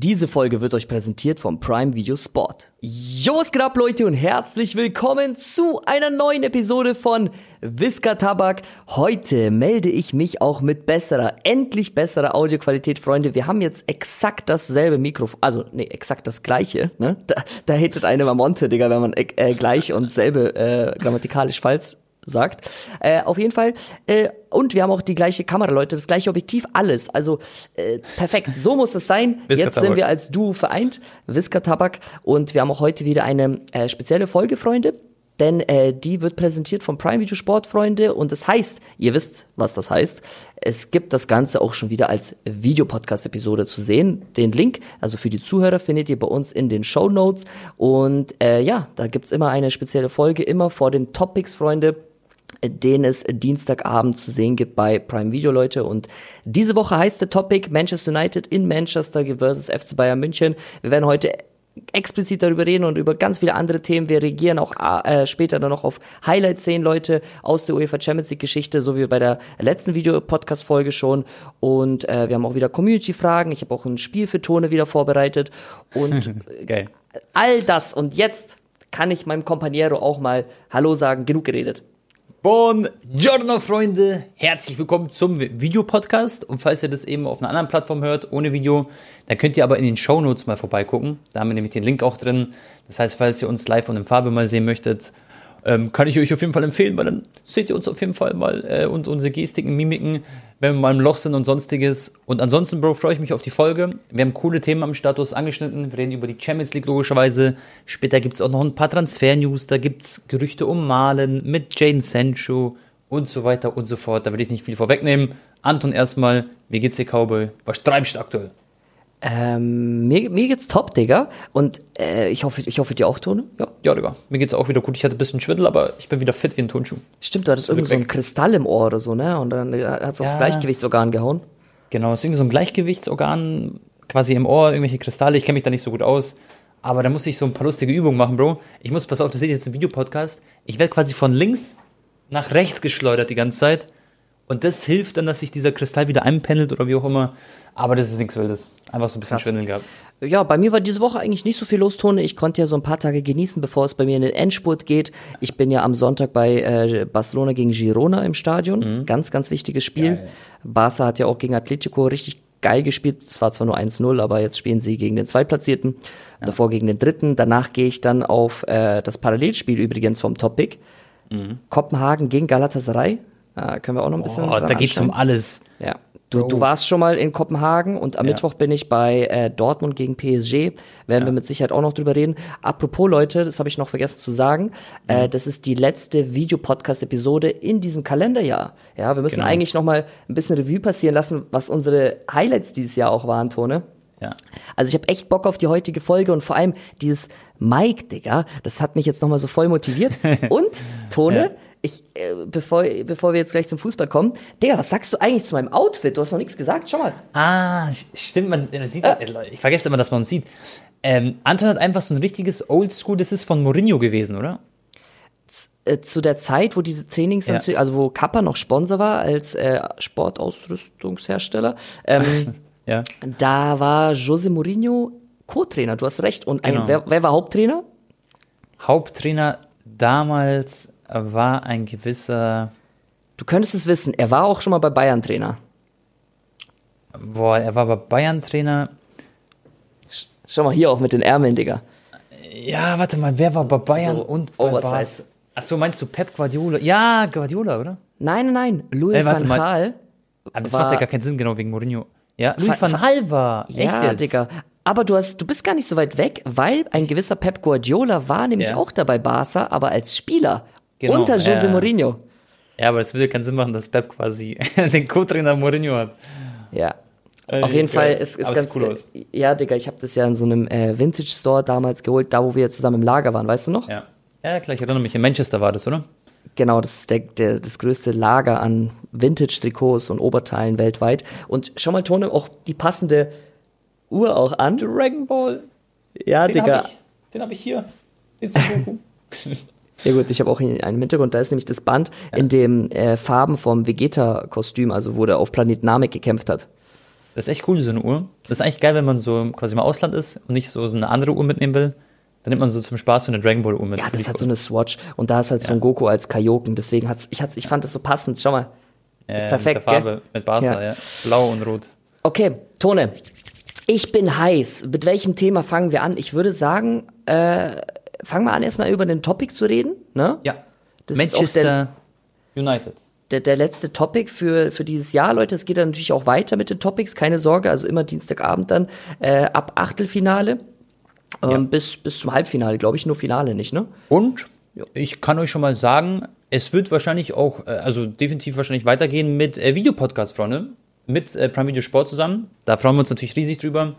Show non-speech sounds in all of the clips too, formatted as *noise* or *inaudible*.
Diese Folge wird euch präsentiert vom Prime Video Sport. Jo, was geht ab, Leute, und herzlich willkommen zu einer neuen Episode von Whisker Tabak. Heute melde ich mich auch mit besserer, endlich besserer Audioqualität, Freunde. Wir haben jetzt exakt dasselbe Mikrofon, also, nee, exakt das gleiche, ne? Da, da hättet eine Monte, Digga, wenn man äh, gleich und selbe äh, grammatikalisch falsch sagt. Äh, auf jeden Fall. Äh, und wir haben auch die gleiche Kamera, Leute, das gleiche Objektiv, alles. Also äh, perfekt. So muss es sein. Jetzt sind wir als Duo vereint, Whisker Tabak. Und wir haben auch heute wieder eine äh, spezielle Folge, Freunde. Denn äh, die wird präsentiert vom Prime Video Sport, Freunde. Und das heißt, ihr wisst, was das heißt. Es gibt das Ganze auch schon wieder als Videopodcast-Episode zu sehen. Den Link, also für die Zuhörer, findet ihr bei uns in den Show Notes. Und äh, ja, da gibt's immer eine spezielle Folge, immer vor den Topics, Freunde den es Dienstagabend zu sehen gibt bei Prime Video, Leute. Und diese Woche heißt der Topic Manchester United in Manchester versus FC Bayern München. Wir werden heute explizit darüber reden und über ganz viele andere Themen. Wir reagieren auch äh, später dann noch auf Highlights sehen, Leute, aus der UEFA Champions League Geschichte, so wie bei der letzten Video-Podcast-Folge schon. Und äh, wir haben auch wieder Community-Fragen. Ich habe auch ein Spiel für Tone wieder vorbereitet. Und *laughs* Geil. all das. Und jetzt kann ich meinem Companiero auch mal Hallo sagen. Genug geredet. Buongiorno, Freunde! Herzlich willkommen zum Videopodcast. Und falls ihr das eben auf einer anderen Plattform hört, ohne Video, dann könnt ihr aber in den Show Notes mal vorbeigucken. Da haben wir nämlich den Link auch drin. Das heißt, falls ihr uns live und in Farbe mal sehen möchtet, ähm, kann ich euch auf jeden Fall empfehlen, weil dann seht ihr uns auf jeden Fall mal äh, und unsere Gestiken, Mimiken, wenn wir mal im Loch sind und sonstiges. Und ansonsten, Bro, freue ich mich auf die Folge. Wir haben coole Themen am Status angeschnitten. Wir reden über die Champions League logischerweise. Später gibt es auch noch ein paar Transfer-News. Da gibt es Gerüchte um Malen mit Jaden Sancho und so weiter und so fort. Da will ich nicht viel vorwegnehmen. Anton erstmal, wie geht's dir, Cowboy? Was treibst du aktuell? Ähm, mir, mir geht's top, Digga. Und äh, ich, hoffe, ich hoffe, dir auch, Tone? Ja. Ja, Digga. Mir geht's auch wieder gut. Ich hatte ein bisschen Schwindel, aber ich bin wieder fit wie ein Tonschuh. Stimmt, du hattest irgendwie so ein Kristall im Ohr oder so, ne? Und dann hat's aufs ja. Gleichgewichtsorgan gehauen. Genau, es ist irgendwie so ein Gleichgewichtsorgan quasi im Ohr, irgendwelche Kristalle. Ich kenne mich da nicht so gut aus. Aber da muss ich so ein paar lustige Übungen machen, Bro. Ich muss, pass auf, das seht ihr jetzt im Videopodcast. Ich werde quasi von links nach rechts geschleudert die ganze Zeit. Und das hilft dann, dass sich dieser Kristall wieder einpendelt oder wie auch immer. Aber das ist nichts Wildes. Einfach so ein bisschen Krass. Schwindeln gehabt. Ja, bei mir war diese Woche eigentlich nicht so viel los, Tone. Ich konnte ja so ein paar Tage genießen, bevor es bei mir in den Endspurt geht. Ich bin ja am Sonntag bei äh, Barcelona gegen Girona im Stadion. Mhm. Ganz, ganz wichtiges Spiel. Geil. Barca hat ja auch gegen Atletico richtig geil gespielt. Es war zwar nur 1-0, aber jetzt spielen sie gegen den Zweitplatzierten, ja. davor gegen den Dritten. Danach gehe ich dann auf äh, das Parallelspiel übrigens vom Topic. Mhm. Kopenhagen gegen Galatasaray. Äh, können wir auch noch ein bisschen. Oh, da geht's um alles. Ja. Du, du warst schon mal in Kopenhagen und am ja. Mittwoch bin ich bei äh, Dortmund gegen PSG. Werden ja. wir mit Sicherheit auch noch drüber reden. Apropos Leute, das habe ich noch vergessen zu sagen. Äh, mhm. Äh, das ist die letzte Videopodcast-Episode in diesem Kalenderjahr. Ja, wir müssen genau. eigentlich noch mal ein bisschen Revue passieren lassen, was unsere Highlights dieses Jahr auch waren, Tone. Ja. Also ich habe echt Bock auf die heutige Folge und vor allem dieses Mike, Digga, das hat mich jetzt noch mal so voll motiviert. *laughs* Und, Tone, ja ich, äh, bevor, bevor wir jetzt gleich zum Fußball kommen, Digga, was sagst du eigentlich zu meinem Outfit? Du hast noch nichts gesagt, schau mal. Ah, stimmt, man sieht, äh. ich vergesse immer, dass man uns sieht. Ähm, Anton hat einfach so ein richtiges Oldschool, das ist von Mourinho gewesen, oder? Äh, zu der Zeit, wo diese Trainingsanzüge, ja. also wo Kappa noch Sponsor war als äh, Sportausrüstungshersteller, ähm, *laughs* ja. da war Jose Mourinho Co-Trainer, du hast recht. Und ein, genau. wer, wer war Haupttrainer? Haupttrainer damals war ein gewisser. Du könntest es wissen, er war auch schon mal bei Bayern Trainer. Boah, er war bei Bayern Trainer. Schau mal hier auch mit den Ärmeln, Digga. Ja, warte mal, wer war bei Bayern so, und bei Oversize. Achso, meinst du Pep Guardiola? Ja, Guardiola, oder? Nein, nein, nein. Louis äh, van Gaal. Aber das macht ja gar keinen Sinn, genau, wegen Mourinho. Ja, Louis van Gaal war. Echt ja, jetzt? Digga. Aber du, hast, du bist gar nicht so weit weg, weil ein gewisser Pep Guardiola war nämlich ja. auch dabei Barca, aber als Spieler. Genau, unter Jose äh, Mourinho. Ja, aber es würde keinen Sinn machen, dass Pep quasi *laughs* den Co-Trainer Mourinho hat. Ja. Äh, Auf jeden Fall ist, ist ganz cool aus. Ja, Digga, ich habe das ja in so einem äh, Vintage Store damals geholt, da wo wir zusammen im Lager waren, weißt du noch? Ja. Ja, klar, ich erinnere mich. In Manchester war das, oder? Genau, das ist der, der, das größte Lager an Vintage-Trikots und Oberteilen weltweit. Und schau mal, Tone, auch die passende Uhr auch an. Dragon Ball. Ja, den Digga. Hab ich, den habe ich hier. Den *laughs* Ja gut, ich habe auch einen Hintergrund, da ist nämlich das Band, ja. in dem äh, Farben vom Vegeta-Kostüm, also wo der auf Planet Namek gekämpft hat. Das ist echt cool, so eine Uhr. Das ist eigentlich geil, wenn man so quasi im Ausland ist und nicht so, so eine andere Uhr mitnehmen will. Dann nimmt man so zum Spaß so eine Dragon Ball Uhr mit. Ja, das hat so cool. eine Swatch und da ist halt so ein Goku als Kaioken. Deswegen hat's, ich, hat's, ich fand das so passend. Schau mal. Äh, ist perfekt, Mit der Farbe, mit Barca, Ja. ja. Blau und Rot. Okay, Tone. Ich bin heiß. Mit welchem Thema fangen wir an? Ich würde sagen, äh, fangen wir an, erstmal über den Topic zu reden. Ne? Ja. Das Manchester United. der, der letzte Topic für, für dieses Jahr, Leute. Es geht dann natürlich auch weiter mit den Topics, keine Sorge. Also immer Dienstagabend dann äh, ab Achtelfinale ähm, Ja. bis, bis zum Halbfinale, glaube ich. Nur Finale nicht, ne? Und ich kann euch schon mal sagen, es wird wahrscheinlich auch, äh, also definitiv wahrscheinlich weitergehen mit äh, Videopodcast, Freunde. Mit äh, Prime Video Sport zusammen. Da freuen wir uns natürlich riesig drüber.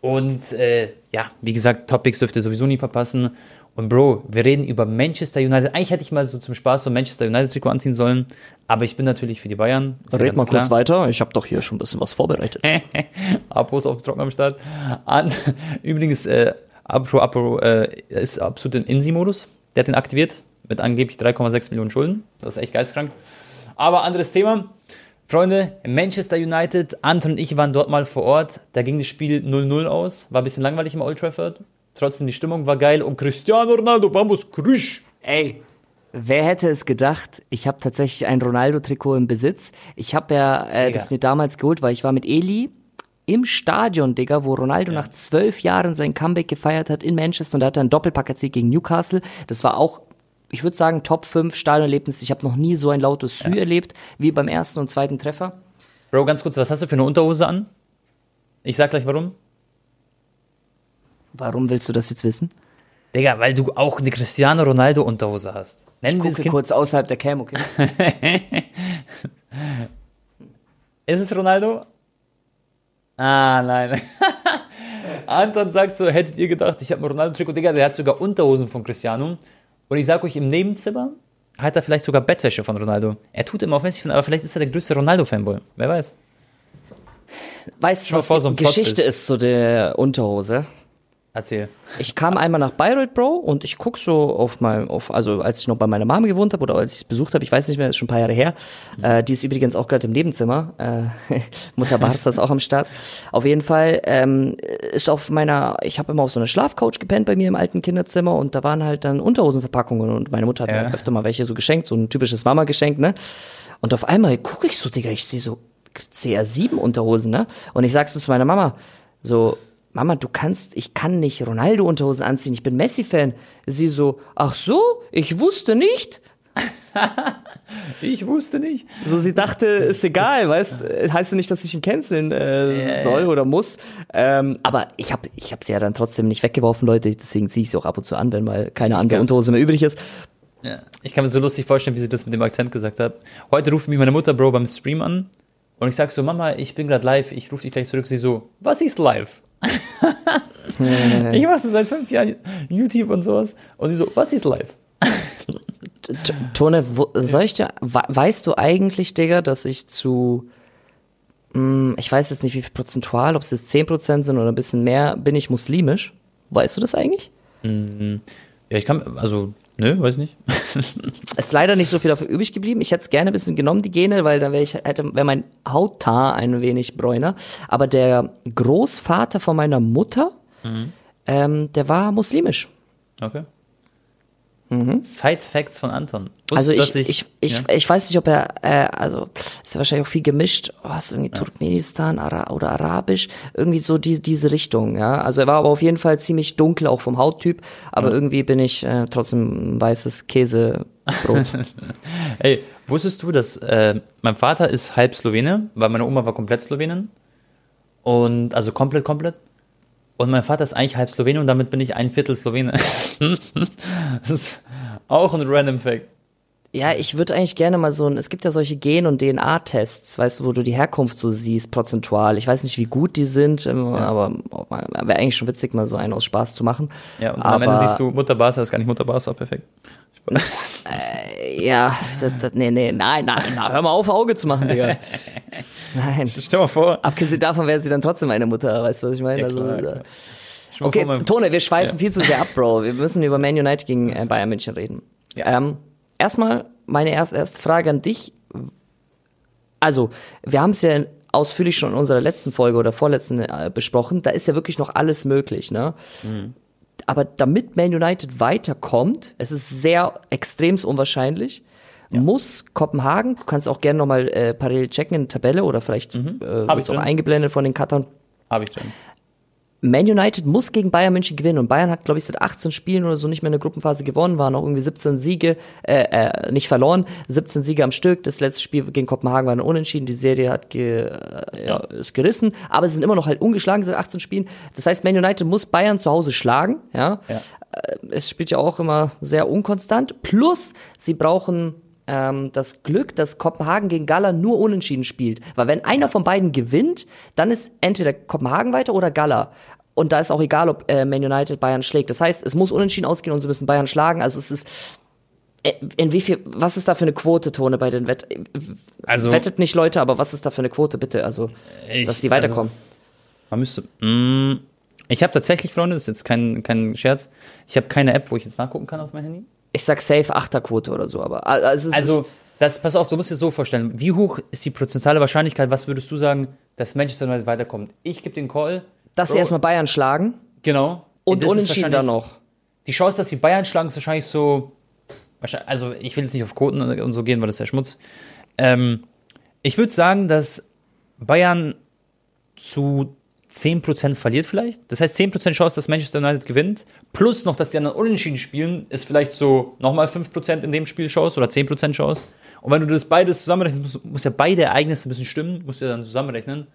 Und äh, ja, wie gesagt, Topics dürft ihr sowieso nie verpassen. Und Bro, wir reden über Manchester United. Eigentlich hätte ich mal so zum Spaß so ein Manchester United Trikot anziehen sollen. Aber ich bin natürlich für die Bayern. Ist Red mal klar. kurz weiter. Ich habe doch hier schon ein bisschen was vorbereitet. *laughs* Apos auf Trocken am Start. An, *laughs* übrigens, äh, Apro, Apro äh, ist absolut im Insi-Modus. Der hat den aktiviert mit angeblich 3,6 Millionen Schulden. Das ist echt geistkrank. Aber anderes Thema. Freunde, Manchester United, Anton und ich waren dort mal vor Ort. Da ging das Spiel 0-0 aus. War ein bisschen langweilig im Old Trafford. Trotzdem, die Stimmung war geil. Und Cristiano Ronaldo, vamos, Krisch. Ey, wer hätte es gedacht? Ich habe tatsächlich ein Ronaldo-Trikot im Besitz. Ich habe ja äh, das mir damals geholt, weil ich war mit Eli im Stadion, Digga, wo Ronaldo nach zwölf Jahren sein Comeback gefeiert hat in Manchester und da hat er einen Doppelpack erzielt gegen Newcastle. Das war auch, ich würde sagen, Top 5 Stadionerlebnisse. Ich habe noch nie so ein lautes Sü erlebt wie beim ersten und zweiten Treffer. Bro, ganz kurz, was hast du für eine Unterhose an? Ich sag gleich warum. Warum willst du das jetzt wissen? Digga, weil du auch eine Cristiano Ronaldo Unterhose hast. Nennen Ich gucke Kind kurz außerhalb der Cam, okay? *laughs* Ist es Ronaldo? Ah, nein. *laughs* Anton sagt so, hättet ihr gedacht, ich habe ein Ronaldo-Trikot, Digga, der hat sogar Unterhosen von Cristiano. Und ich sag euch, im Nebenzimmer hat er vielleicht sogar Bettwäsche von Ronaldo. Er tut immer auf Messi, aber vielleicht ist er der größte Ronaldo-Fanboy. Wer weiß. Weißt du, was vor, die so Geschichte ist. ist zu der Unterhose? Erzähl. Ich kam einmal nach Bayreuth, Bro, und ich guck so auf mein, auf, also als ich noch bei meiner Mama gewohnt habe oder als ich es besucht habe, ich weiß nicht mehr, ist schon ein paar Jahre her. Äh, die ist übrigens auch gerade im Nebenzimmer. Äh, *laughs* Mutter Barca ist auch am Start. Auf jeden Fall ähm, ist auf meiner, ich habe immer auf so einer Schlafcouch gepennt bei mir im alten Kinderzimmer und da waren halt dann Unterhosenverpackungen und meine Mutter hat Ja. mir öfter mal welche so geschenkt, so ein typisches Mama-Geschenk, ne? Und auf einmal gucke ich so, Digga, ich sehe so CR7 Unterhosen, ne? Und ich sag so zu meiner Mama, so, Mama, du kannst, ich kann nicht Ronaldo-Unterhosen anziehen, ich bin Messi-Fan. Sie so, ach so, ich wusste nicht. *laughs* Ich wusste nicht. So, sie dachte, ist egal, weißt, heißt ja nicht, dass ich ihn canceln äh, soll oder muss. Ähm, aber ich habe ich hab sie ja dann trotzdem nicht weggeworfen, Leute, deswegen ziehe ich sie auch ab und zu an, wenn mal keine andere Unterhose mehr übrig ist. Ja. Ich kann mir so lustig vorstellen, wie sie das mit dem Akzent gesagt hat. Heute ruft mich meine Mutter, Bro, beim Stream an. Und ich sag so, Mama, ich bin gerade live, ich rufe dich gleich zurück. Sie so, was ist live? *laughs* ich mache so seit fünf Jahren YouTube und sowas. Und sie so, was ist live? Tone, wo, soll ich dir, we- weißt du eigentlich, Digga, dass ich zu, mh, ich weiß jetzt nicht, wie viel prozentual, ob es jetzt 10% sind oder ein bisschen mehr, bin ich muslimisch? Weißt du das eigentlich? Ja, ich kann, also, nö, weiß nicht. Es *laughs* ist leider nicht so viel dafür übrig geblieben. Ich hätte es gerne ein bisschen genommen, die Gene, weil dann wäre ich, hätte, wäre mein Hauttar ein wenig bräuner. Aber der Großvater von meiner Mutter, ähm, der war muslimisch. Okay. Side Facts von Anton. Wusstest Mhm. Also du, ich, dass ich, ich, ja? ich weiß nicht, ob er, äh, also ist ja wahrscheinlich auch viel gemischt, was irgendwie Turkmenistan Ara oder Arabisch, irgendwie so die, diese Richtung, ja. Also er war aber auf jeden Fall ziemlich dunkel, auch vom Hauttyp, aber irgendwie bin ich äh, trotzdem ein weißes Käsebrot. *laughs* Ey, wusstest du, dass äh, mein Vater ist halb Slowene, weil meine Oma war komplett Slowenin. Und, also komplett, komplett. Und mein Vater ist eigentlich halb Slowene und damit bin ich ein Viertel Slowene. *laughs* das ist auch ein random Fact. Ja, ich würde eigentlich gerne mal so ein, es gibt ja solche Gen- und DNA-Tests, weißt du, wo du die Herkunft so siehst, prozentual. Ich weiß nicht, wie gut die sind, ähm, aber wäre eigentlich schon witzig, mal so einen aus Spaß zu machen. Ja, und aber, am Ende siehst du Mutter Barca, ist gar nicht Mutter Barca, perfekt. Ja, das, das, nee, nee, nein, nein, nein, hör mal auf, Auge zu machen, Digga. *laughs* Nein. Stell mal vor. Abgesehen davon wäre sie dann trotzdem eine Mutter, weißt du, was ich meine? Ja, also, klar, äh, klar. Mal Okay, vor, Tone, wir schweifen viel zu sehr ab, Bro. Wir müssen über Man United gegen äh, Bayern München reden. Ja. Ähm, erstmal meine erste, erste Frage an dich. Also, wir haben es ja ausführlich schon in unserer letzten Folge oder vorletzten äh, besprochen. Da ist ja wirklich noch alles möglich, ne? Aber damit Man United weiterkommt, es ist sehr extrem unwahrscheinlich, muss Kopenhagen, du kannst auch gerne nochmal äh, parallel checken in der Tabelle oder vielleicht äh, Hab wird's ich auch eingeblendet von den Cuttern. Habe ich drin. Man United muss gegen Bayern München gewinnen und Bayern hat, glaube ich, seit 18 Spielen oder so nicht mehr in der Gruppenphase gewonnen, waren auch irgendwie 17 Siege, äh, äh, nicht verloren, 17 Siege am Stück. Das letzte Spiel gegen Kopenhagen war ein Unentschieden, die Serie hat ge, äh, ja, ist gerissen, aber sie sind immer noch halt ungeschlagen seit 18 Spielen. Das heißt, Man United muss Bayern zu Hause schlagen, ja. Ja. Äh, Es spielt ja auch immer sehr unkonstant. Plus, sie brauchen ähm, das Glück, dass Kopenhagen gegen Gala nur unentschieden spielt. Weil wenn einer von beiden gewinnt, dann ist entweder Kopenhagen weiter oder Gala. Und da ist auch egal, ob äh, Man United Bayern schlägt. Das heißt, es muss unentschieden ausgehen und sie müssen Bayern schlagen. Also es ist äh, in wie viel, was ist da für eine Quote, Tone, bei den Wett, Also- wettet nicht Leute, aber was ist da für eine Quote, bitte? Also, Ich- dass die weiterkommen. Man müsste. Mm, ich habe tatsächlich, Freunde, das ist jetzt kein, kein Scherz. Ich habe keine App, wo ich jetzt nachgucken kann auf mein Handy. Ich sag safe Achterquote oder so, aber also, Also, das, pass auf, du musst dir so vorstellen. Wie hoch ist die prozentuale Wahrscheinlichkeit, was würdest du sagen, dass Manchester United weiterkommt? Ich gebe den Call. dass sie erstmal Bayern schlagen Genau. und Das unentschieden dann noch. Die Chance, dass die Bayern schlagen, ist wahrscheinlich so. Wahrscheinlich, also, ich will jetzt nicht auf Quoten und so gehen, weil das ist ja Schmutz. Ähm, ich würde sagen, dass Bayern zu 10% verliert vielleicht. Das heißt, 10% Chance, dass Manchester United gewinnt. Plus noch, dass die anderen unentschieden spielen, ist vielleicht so nochmal 5% in dem Spiel Chance oder 10% Chance. Und wenn du das beides zusammenrechnest, muss, muss ja beide Ereignisse ein bisschen stimmen, musst du ja dann zusammenrechnen.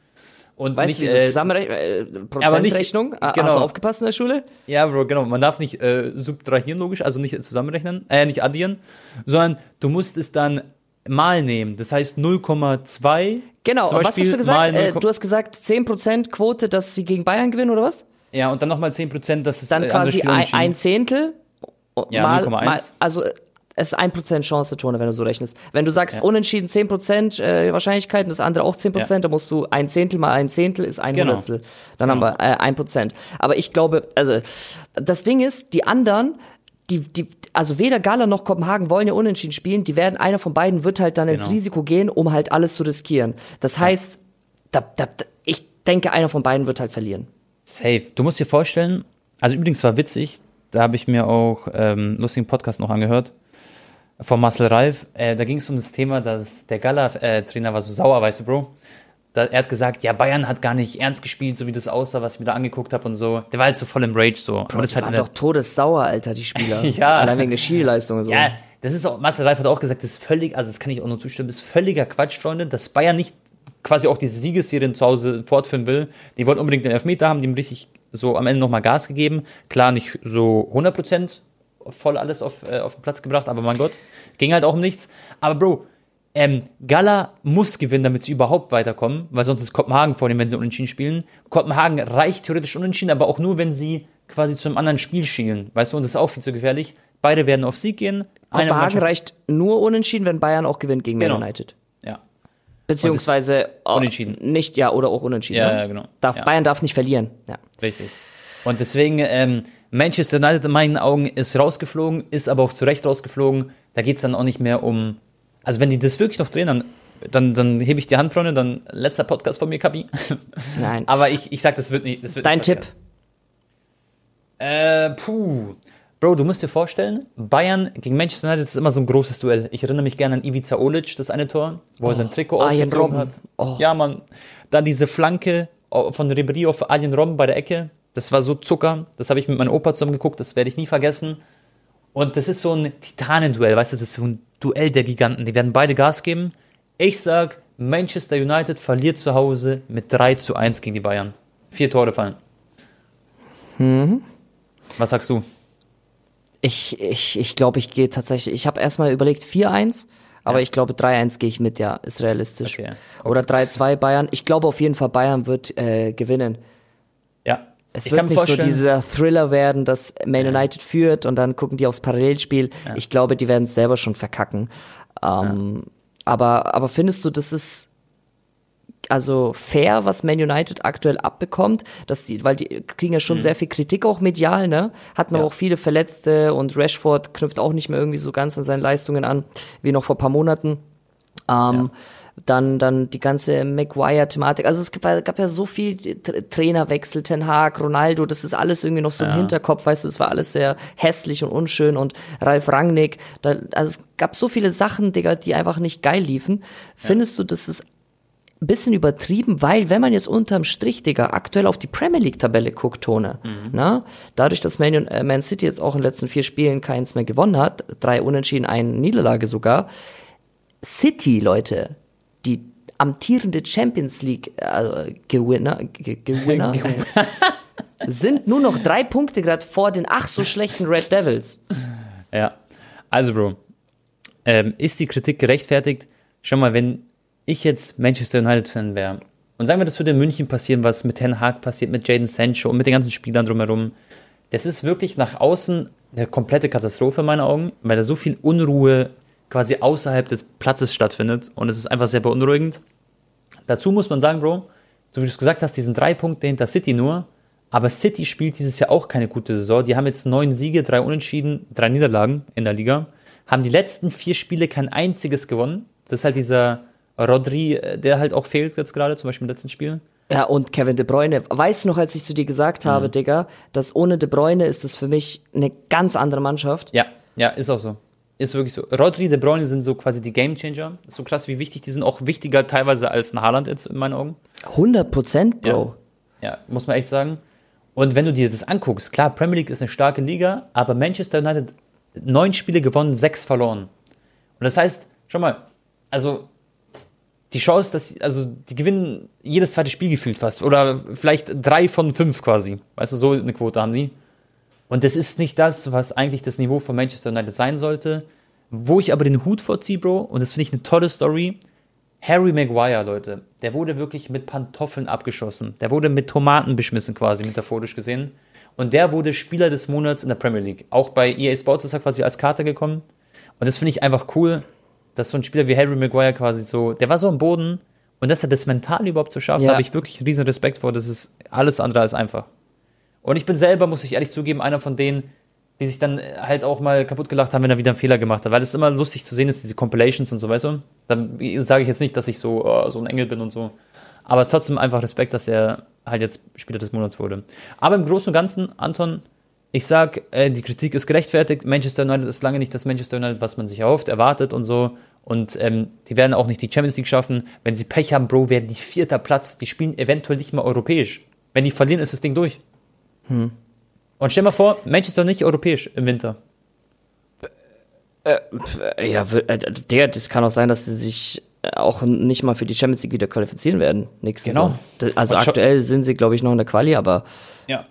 Und Weißt nicht, du, äh, Zusammenrechnen, äh, aber nicht- Prozentrechnung? Ah, genau. Hast du aufgepasst in der Schule? Ja, Bro, genau. Man darf nicht äh, subtrahieren, logisch, also nicht zusammenrechnen, äh, nicht addieren, sondern du musst es dann mal nehmen. Das heißt 0,2. Genau, was hast du gesagt? Äh, 0,- du hast gesagt 10% Quote, dass sie gegen Bayern gewinnen, oder was? ja, und dann nochmal 10%, dass es Dann äh, quasi ein, ein Zehntel. und Ja, mal, 0,1. mal, also äh, es ist 1% Chance, Tone, wenn du so rechnest. Wenn du sagst Ja. unentschieden 10% äh, Wahrscheinlichkeit und das andere auch 10%, Ja. dann musst du ein Zehntel mal ein Zehntel ist ein Genau. Hundertstel. Dann haben wir äh, 1%. Aber ich glaube, also das Ding ist, die anderen, die, die, also weder Gala noch Kopenhagen wollen ja unentschieden spielen, die werden, einer von beiden wird halt dann ins Genau. Risiko gehen, um halt alles zu riskieren. Das heißt, da, da, da, ich denke, einer von beiden wird halt verlieren. Safe. Du musst dir vorstellen, also übrigens war witzig, da habe ich mir auch ähm, einen lustigen Podcast noch angehört von Marcel Reif. Äh, da ging es um das Thema, dass der Gala-Trainer war so sauer, weißt du, Bro. Da, er hat gesagt, ja, Bayern hat gar nicht ernst gespielt, so wie das aussah, was ich mir da angeguckt habe und so. Der war halt so voll im Rage so. Aber das Die waren doch todessauer, Alter, die Spieler. *laughs* Ja. Allein wegen der Skileistung und so. Ja, das ist auch, Marcel Reif hat auch gesagt, das ist völlig, also das kann ich auch nur zustimmen, das ist völliger Quatsch, Freunde, dass Bayern nicht quasi auch diese Siegesserien zu Hause fortführen will. Die wollten unbedingt den Elfmeter haben, die haben richtig so am Ende nochmal Gas gegeben. Klar, nicht so 100% voll alles auf, äh, auf den Platz gebracht, aber mein Gott, ging halt auch um nichts. Aber Bro, ähm, Gala muss gewinnen, damit sie überhaupt weiterkommen, weil sonst ist Kopenhagen vor dem, wenn sie unentschieden spielen. Kopenhagen reicht theoretisch unentschieden, aber auch nur, wenn sie quasi zu einem anderen Spiel schielen. Weißt du, und das ist auch viel zu gefährlich. Beide werden auf Sieg gehen. Kopenhagen reicht nur unentschieden, wenn Bayern auch gewinnt gegen Man Genau. United. Ja. Beziehungsweise äh, Unentschieden. Nicht, ja, oder auch unentschieden. Ja, ne? ja, genau. Darf, Ja. Bayern darf nicht verlieren. Ja. Richtig. Und deswegen, ähm, Manchester United in meinen Augen ist rausgeflogen, ist aber auch zu Recht rausgeflogen. Da geht es dann auch nicht mehr um. Also, wenn die das wirklich noch drehen, dann, dann, dann hebe ich die Hand, Freunde, dann letzter Podcast von mir, Kapi. Nein. aber ich, ich sag, das wird nicht. Das wird Dein nicht Tipp. Äh, puh. Bro, du musst dir vorstellen, Bayern gegen Manchester United ist immer so ein großes Duell. Ich erinnere mich gerne an Ivica Olic, das eine Tor, wo er sein Trikot Arjen ausgezogen Robben. hat. Oh. Ja, Mann. Dann diese Flanke von Ribéry auf Arjen Robben bei der Ecke. Das war so Zucker. Das habe ich mit meinem Opa zusammen geguckt. Das werde ich nie vergessen. Und das ist so ein Titanenduell, weißt du, das ist so ein Duell der Giganten. Die werden beide Gas geben. Ich sag, Manchester United verliert zu Hause mit 3 zu 1 gegen die Bayern. Vier Tore fallen. Was sagst du? Ich, ich, ich glaube, ich gehe tatsächlich. Ich habe erstmal überlegt 4-1, aber Ja. ich glaube 3-1 gehe ich mit, ja, ist realistisch. Okay. Oder 3-2 Bayern. Ich glaube auf jeden Fall, Bayern wird äh, gewinnen. Ja. Es ich wird nicht so dieser Thriller werden, dass Man United führt und dann gucken die aufs Parallelspiel. Ich glaube, die werden es selber schon verkacken. Ähm, aber, aber findest du, das ist also fair, was Man United aktuell abbekommt, dass die, weil die kriegen ja schon sehr viel Kritik auch medial, ne? Hatten Mhm. Ja. auch viele Verletzte und Rashford knüpft auch nicht mehr irgendwie so ganz an seine Leistungen an, wie noch vor paar Monaten. Ähm, dann, dann die ganze Maguire-Thematik. Also es gab, gab ja so viel Trainerwechsel, Ten Hag, Ronaldo, das ist alles irgendwie noch so im Hinterkopf, weißt du, es war alles sehr hässlich und unschön und Ralf Rangnick, da, also es gab so viele Sachen, Digga, die einfach nicht geil liefen. Findest du, das ist ein bisschen übertrieben, weil wenn man jetzt unterm Strich, Digga, aktuell auf die Premier League-Tabelle guckt, Tone, na, dadurch, dass Man, äh, Man City jetzt auch in den letzten vier Spielen keins mehr gewonnen hat, drei Unentschieden, eine Niederlage sogar, City, Leute, die amtierende Champions League äh, Gewinner, Ge Gewinner *laughs* *laughs* sind nur noch drei Punkte gerade vor den ach so schlechten Red Devils. Ja. Also, Bro, ähm, ist die Kritik gerechtfertigt? Schau mal, wenn ich jetzt Manchester United-Fan wäre und sagen wir, das würde in München passieren, was mit Ten Hag passiert, mit Jaden Sancho und mit den ganzen Spielern drumherum. Das ist wirklich nach außen eine komplette Katastrophe in meinen Augen, weil da so viel Unruhe quasi außerhalb des Platzes stattfindet und es ist einfach sehr beunruhigend. Dazu muss man sagen, Bro, so wie du es gesagt hast, die sind drei Punkte hinter City nur, aber City spielt dieses Jahr auch keine gute Saison. Die haben jetzt neun Siege, drei Unentschieden, drei Niederlagen in der Liga, haben die letzten vier Spiele kein einziges gewonnen. Das ist halt dieser Rodri, äh, der halt auch fehlt jetzt gerade, zum Beispiel im letzten Spiel. Ja, und Kevin De Bruyne. Weißt du noch, als ich zu dir gesagt habe, Mhm. Digga, dass ohne De Bruyne ist das für mich eine ganz andere Mannschaft? Ja, ja, ist auch so. Ist wirklich so. Rodri, De Bruyne sind so quasi die Gamechanger. Ist so krass, wie wichtig die sind. Auch wichtiger teilweise als ein Haaland jetzt in meinen Augen. 100 Prozent, Bro. Ja, muss man echt sagen. Und wenn du dir das anguckst, klar, Premier League ist eine starke Liga, aber Manchester United neun Spiele gewonnen, sechs verloren. Und das heißt, schau mal, also die Chance, dass sie, also die gewinnen jedes zweite Spiel gefühlt fast oder vielleicht drei von fünf quasi. Weißt du, so eine Quote haben die. Und das ist nicht das, was eigentlich das Niveau von Manchester United sein sollte. Wo ich aber den Hut vorziehe, Bro, und das finde ich eine tolle Story. Harry Maguire, Leute, der wurde wirklich mit Pantoffeln abgeschossen. Der wurde mit Tomaten beschmissen, quasi, metaphorisch gesehen. Und der wurde Spieler des Monats in der Premier League. Auch bei EA Sports ist er quasi als Karte gekommen. Und das finde ich einfach cool, dass so ein Spieler wie Harry Maguire quasi so, der war so am Boden und dass er das mental überhaupt so schafft, Ja. da habe ich wirklich riesen Respekt vor. Das ist alles andere als einfach. Und ich bin selber, muss ich ehrlich zugeben, einer von denen, die sich dann halt auch mal kaputt gelacht haben, wenn er wieder einen Fehler gemacht hat. Weil es immer lustig zu sehen ist, diese Compilations und so, weißt du? Dann sage ich jetzt nicht, dass ich so, oh, so ein Engel bin und so. Aber trotzdem einfach Respekt, dass er halt jetzt Spieler des Monats wurde. Aber im Großen und Ganzen, Anton, ich sag, äh, die Kritik ist gerechtfertigt. Manchester United ist lange nicht das Manchester United, was man sich erhofft, erwartet und so. Und ähm, die werden auch nicht die Champions League schaffen. Wenn sie Pech haben, Bro, werden die vierter Platz. Die spielen eventuell nicht mal europäisch. Wenn die verlieren, ist das Ding durch. Und stell mal vor, Manchester nicht europäisch im Winter. Ja, w- äh, Digga, das kann auch sein, dass die sich auch nicht mal für die Champions League wieder qualifizieren werden. Nächste Genau. Saison. Also Und aktuell sind sie, glaube ich, noch in der Quali, aber Ja.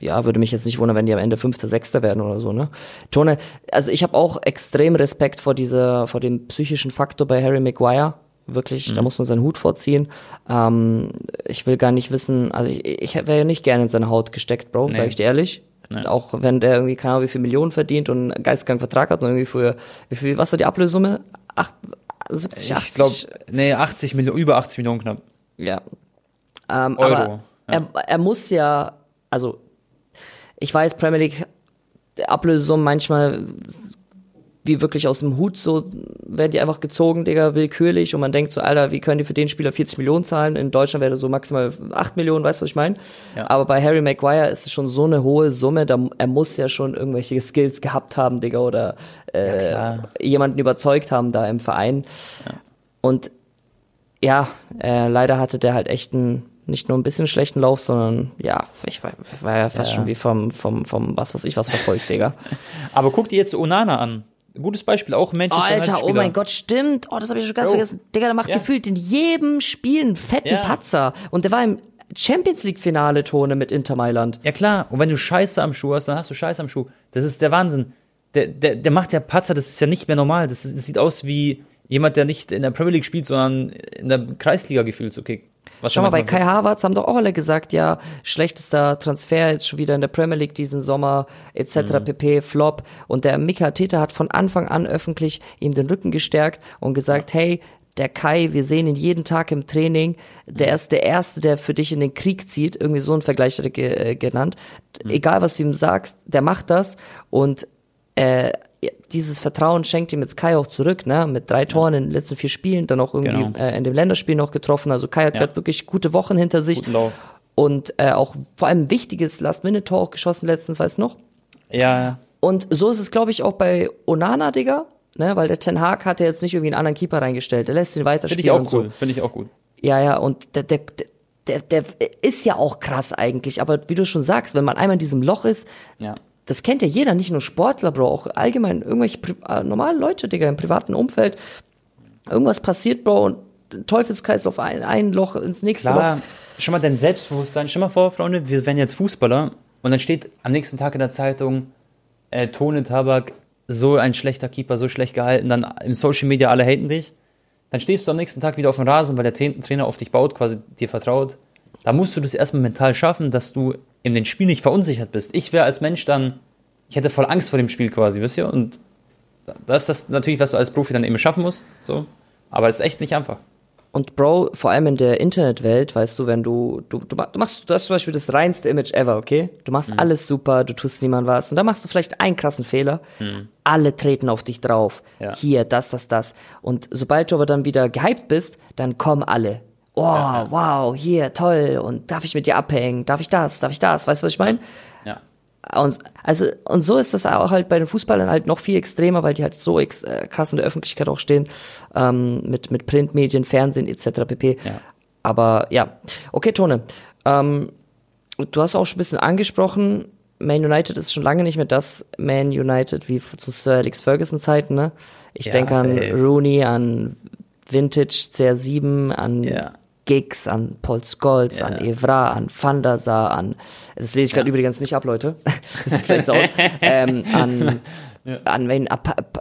ja, würde mich jetzt nicht wundern, wenn die am Ende Fünfter, Sechster werden oder so, ne? Tone, also ich habe auch extrem Respekt vor dieser, vor dem psychischen Faktor bei Harry Maguire. Wirklich, da muss man seinen Hut vorziehen. Ähm, ich will gar nicht wissen, also ich, ich wäre ja nicht gerne in seine Haut gesteckt, Bro, sag ich dir ehrlich. Nee. Auch wenn der irgendwie, keine Ahnung, wie viel Millionen verdient und einen geisteskranken Vertrag hat und irgendwie für, wie viel, was war die Ablössumme? Acht, 70, 80? Ich glaube, nee, 80 Millionen, über 80 Millionen knapp. Ja. Ähm, Euro, aber er, er muss ja, also ich weiß, Premier League Ablösesummen manchmal wie wirklich aus dem Hut so werden die einfach gezogen, Digga, willkürlich und man denkt so, Alter, wie können die für den Spieler 40 Millionen zahlen? In Deutschland wäre das so maximal 8 Millionen, weißt du, was ich meine? Ja. Aber bei Harry Maguire ist es schon so eine hohe Summe, da, er muss ja schon irgendwelche Skills gehabt haben, Digga, oder äh, klar. jemanden überzeugt haben da im Verein. Und ja, äh, leider hatte der halt echt einen, nicht nur ein bisschen schlechten Lauf, sondern ja, ich war, war ja fast Ja. schon wie vom, vom, vom was weiß ich was verfolgt, Digga. *laughs* Aber guck dir jetzt Onana an. Gutes Beispiel, auch Manchester Alter, oh United-Spieler. mein Gott, stimmt. Oh, das habe ich schon ganz Bro. vergessen. Digga, der macht Ja. gefühlt in jedem Spiel einen fetten Ja. Patzer. Und der war im Champions League-Finale, Tone, mit Inter Mailand. Ja klar, und wenn du Scheiße am Schuh hast, dann hast du Scheiße am Schuh. Das ist der Wahnsinn. Der, der, der macht ja Patzer, das ist ja nicht mehr normal. Das, das sieht aus wie jemand, der nicht in der Premier League spielt, sondern in der Kreisliga gefühlt so kickt. Was Schau mal, bei Kai Havertz haben doch auch alle gesagt, ja, schlechtester Transfer jetzt schon wieder in der Premier League diesen Sommer, etc. Mhm. pp, Flop. Und der Mika Teta hat von Anfang an öffentlich ihm den Rücken gestärkt und gesagt, hey, der Kai, wir sehen ihn jeden Tag im Training, der Mhm. ist der Erste, der für dich in den Krieg zieht, irgendwie so ein Vergleich hat er äh, genannt. Mhm. Egal, was du ihm sagst, der macht das und äh, dieses Vertrauen schenkt ihm jetzt Kai auch zurück, ne? Mit drei Toren in den letzten vier Spielen, dann auch irgendwie Genau. äh, in dem Länderspiel noch getroffen. Also Kai hat Ja. gerade wirklich gute Wochen hinter sich. Guten Lauf. Und äh, auch vor allem ein wichtiges Last-Minute-Tor auch geschossen letztens, weißt du noch? Ja, ja. Und so ist es, glaube ich, auch bei Onana, Digga. Ne, weil der Ten Hag hat ja jetzt nicht irgendwie einen anderen Keeper reingestellt. Der lässt ihn Finde weiterspielen. ich auch und so. cool. Finde ich auch gut. Ja, ja, und der, der, der, der ist ja auch krass eigentlich. Aber wie du schon sagst, wenn man einmal in diesem Loch ist, Ja. Das kennt ja jeder, nicht nur Sportler, Bro, auch allgemein irgendwelche äh, normalen Leute, Digga, im privaten Umfeld. Irgendwas passiert, Bro, und Teufelskreislauf ein, ein Loch ins nächste Klar, Loch. schon mal dein Selbstbewusstsein. Stell mal vor, Freunde, wir wären jetzt Fußballer und dann steht am nächsten Tag in der Zeitung, äh, Tone Tabak, so ein schlechter Keeper, so schlecht gehalten, dann im Social Media alle haten dich. Dann stehst du am nächsten Tag wieder auf dem Rasen, weil der Tra- Trainer auf dich baut, quasi dir vertraut. Da musst du das erstmal mental schaffen, dass du in den Spiel nicht verunsichert bist. Ich wäre als Mensch dann, ich hätte voll Angst vor dem Spiel quasi, wisst ihr? Und das ist das natürlich, was du als Profi dann eben schaffen musst. So. Aber es ist echt nicht einfach. Und Bro, vor allem in der Internetwelt, weißt du, wenn du, du, du, ma- du machst, du hast zum Beispiel das reinste Image ever, okay? Du Mhm. machst alles super, du tust niemand was. Und dann machst du vielleicht einen krassen Fehler. Alle treten auf dich drauf. Mhm. Ja. Hier, das, das, das. Und sobald du aber dann wieder gehypt bist, dann kommen alle. Oh, wow, hier, toll. Und darf ich mit dir abhängen? Darf ich das? Darf ich das? Weißt du, was ich meine? Ja. Und, also, und so ist das auch halt bei den Fußballern halt noch viel extremer, weil die halt so ex, äh, krass in der Öffentlichkeit auch stehen, ähm, mit, mit Printmedien, Fernsehen etc. pp. Ja. Aber ja, okay, Tone. Ähm, du hast auch schon ein bisschen angesprochen, Man United ist schon lange nicht mehr das Man United wie zu Sir Alex Ferguson Zeiten, ne? Ich Ja, denke an. Rooney, an Vintage CR7, an Ja. Giggs, an Paul Scholes, Ja. an Evra, an Van der Sar, an, das lese ich gerade übrigens nicht ab, Leute. *laughs* Das sieht vielleicht so aus. ähm, an, an wen,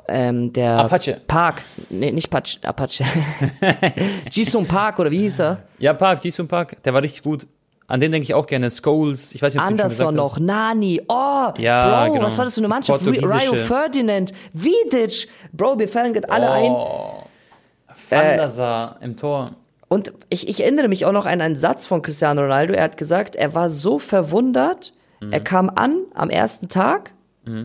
ähm, der Apache. Park, nee, nicht Patch, Apache. *laughs* Jisung Park, oder wie hieß er? Ja, Park, Jisung Park, der war richtig gut. An den denke ich auch gerne. Scholes, ich weiß nicht, ob Anderson noch, hast. Nani, oh, Ja, Bro, genau. was war das für eine Mannschaft? Rio. Ferdinand, Vidic, Bro, mir fallen gerade alle ein. Oh, Van der Sar im Tor. Und ich, ich erinnere mich auch noch an einen Satz von Cristiano Ronaldo. Er hat gesagt, er war so verwundert. Mhm. Er kam an am ersten Tag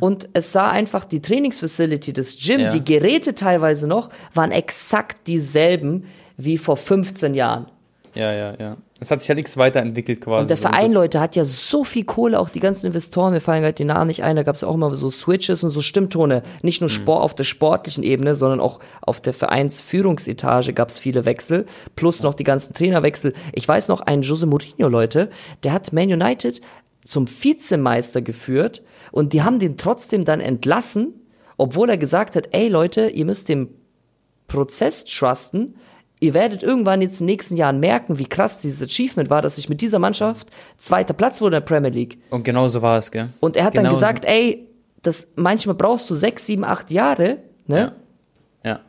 und es sah einfach die Trainingsfacility, das Gym, Ja. die Geräte teilweise noch, waren exakt dieselben wie vor 15 Jahren. Ja, ja, ja. Es hat sich ja nichts weiterentwickelt quasi. Und der Verein, Leute, hat ja so viel Kohle, auch die ganzen Investoren, mir fallen gerade die Namen nicht ein, da gab es auch immer so Switches und so Stimmtone. Nicht Mhm. nur Sport auf der sportlichen Ebene, sondern auch auf der Vereinsführungsetage gab es viele Wechsel, plus noch die ganzen Trainerwechsel. Ich weiß noch, ein Jose Mourinho, Leute, der hat Man United zum Vizemeister geführt und die haben den trotzdem dann entlassen, obwohl er gesagt hat, ey Leute, ihr müsst dem Prozess trusten. Ihr werdet irgendwann jetzt in den nächsten Jahren merken, wie krass dieses Achievement war, dass ich mit dieser Mannschaft zweiter Platz wurde in der Premier League. Und genau so war es, gell? Und er hat genau dann gesagt, ey, das, manchmal brauchst du sechs, sieben, acht Jahre, ne? So. Ja.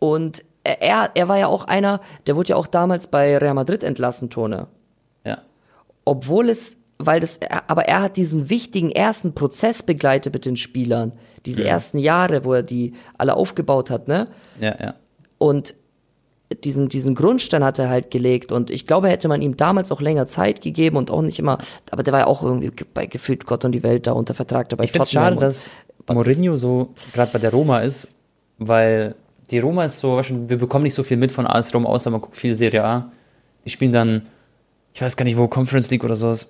Und er, er war ja auch einer, der wurde ja auch damals bei Real Madrid entlassen, Tone. Ja. Obwohl es, weil das, aber er hat diesen wichtigen ersten Prozess begleitet mit den Spielern. Diese ersten Jahre, wo er die alle aufgebaut hat, ne? Ja, ja. Und diesen, diesen Grundstein hat er halt gelegt. Und ich glaube, hätte man ihm damals auch länger Zeit gegeben und auch nicht immer, aber der war ja auch irgendwie ge- bei gefühlt Gott und die Welt da unter Vertrag dabei. Ich finde es schade, dass Mourinho so gerade bei der Roma ist, weil die Roma ist so, wir bekommen nicht so viel mit von AS Rom, außer man guckt viel Serie A. Die spielen dann, ich weiß gar nicht wo, Conference League oder sowas.